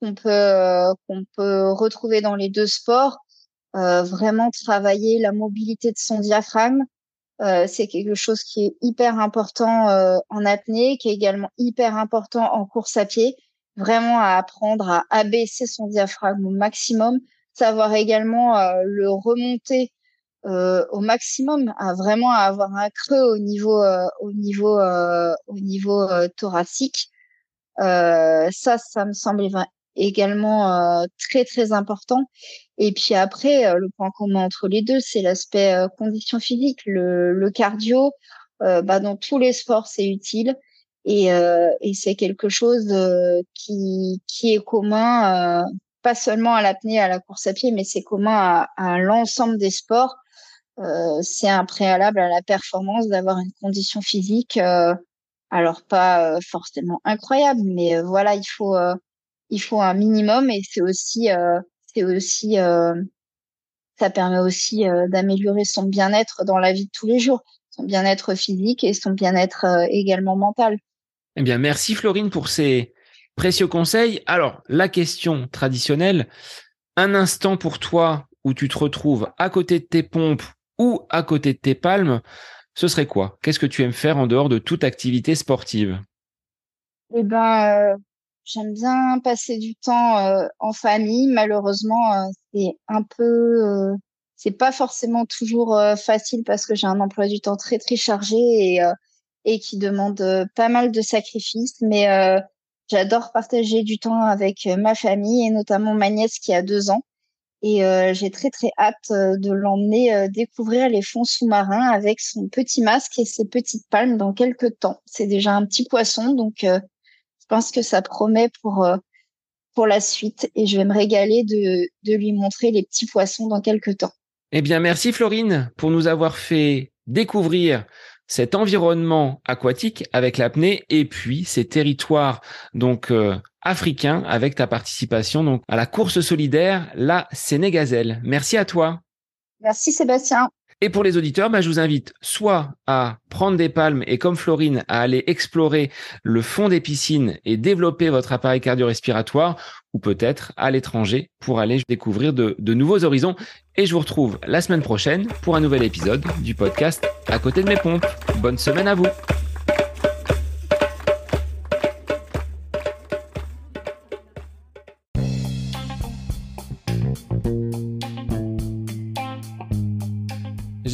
qu'on peut, qu'on peut retrouver dans les deux sports. Euh, vraiment travailler la mobilité de son diaphragme. Euh, c'est quelque chose qui est hyper important euh, en apnée, qui est également hyper important en course à pied. Vraiment à apprendre à abaisser son diaphragme au maximum, savoir également le remonter au maximum, à vraiment avoir un creux au niveau au niveau au niveau thoracique. ça, ça me semble également très très important. Et puis après, euh, le point commun entre les deux, c'est l'aspect euh, condition physique. Le, le cardio, euh, bah, dans tous les sports, c'est utile. Et, et c'est quelque chose qui, qui est commun, pas seulement à l'apnée, à la course à pied, mais c'est commun à, à l'ensemble des sports. c'est un préalable à la performance d'avoir une condition physique, alors pas forcément incroyable, mais voilà, il faut il faut un minimum et c'est aussi c'est aussi ça permet aussi d'améliorer son bien-être dans la vie de tous les jours, son bien-être physique et son bien-être également mental. Eh bien, merci Florine pour ces précieux conseils. Alors, la question traditionnelle, un instant pour toi où tu te retrouves à côté de tes pompes ou à côté de tes palmes, ce serait quoi? Qu'est-ce que tu aimes faire en dehors de toute activité sportive? Eh ben, euh, j'aime bien passer du temps euh, en famille. Malheureusement, euh, c'est un peu, c'est pas forcément toujours facile parce que j'ai un emploi du temps très très chargé et et qui demande pas mal de sacrifices. Mais j'adore partager du temps avec ma famille et notamment ma nièce qui a deux ans. Et euh, j'ai très très hâte euh, de l'emmener euh, découvrir les fonds sous-marins avec son petit masque et ses petites palmes dans quelques temps. C'est déjà un petit poisson, donc pense que ça promet pour pour la suite et je vais me régaler de, de lui montrer les petits poissons dans quelques temps. Eh bien, merci Florine pour nous avoir fait découvrir cet environnement aquatique avec l'apnée et puis ces territoires donc euh, africains avec ta participation donc à la course solidaire la Sénégazelle. Merci à toi. Merci Sébastien. Et pour les auditeurs, bah, je vous invite soit à prendre des palmes et comme Florine, à aller explorer le fond des piscines et développer votre appareil cardio-respiratoire, ou peut-être à l'étranger pour aller découvrir de, de nouveaux horizons. Et je vous retrouve la semaine prochaine pour un nouvel épisode du podcast À côté de mes pompes. Bonne semaine à vous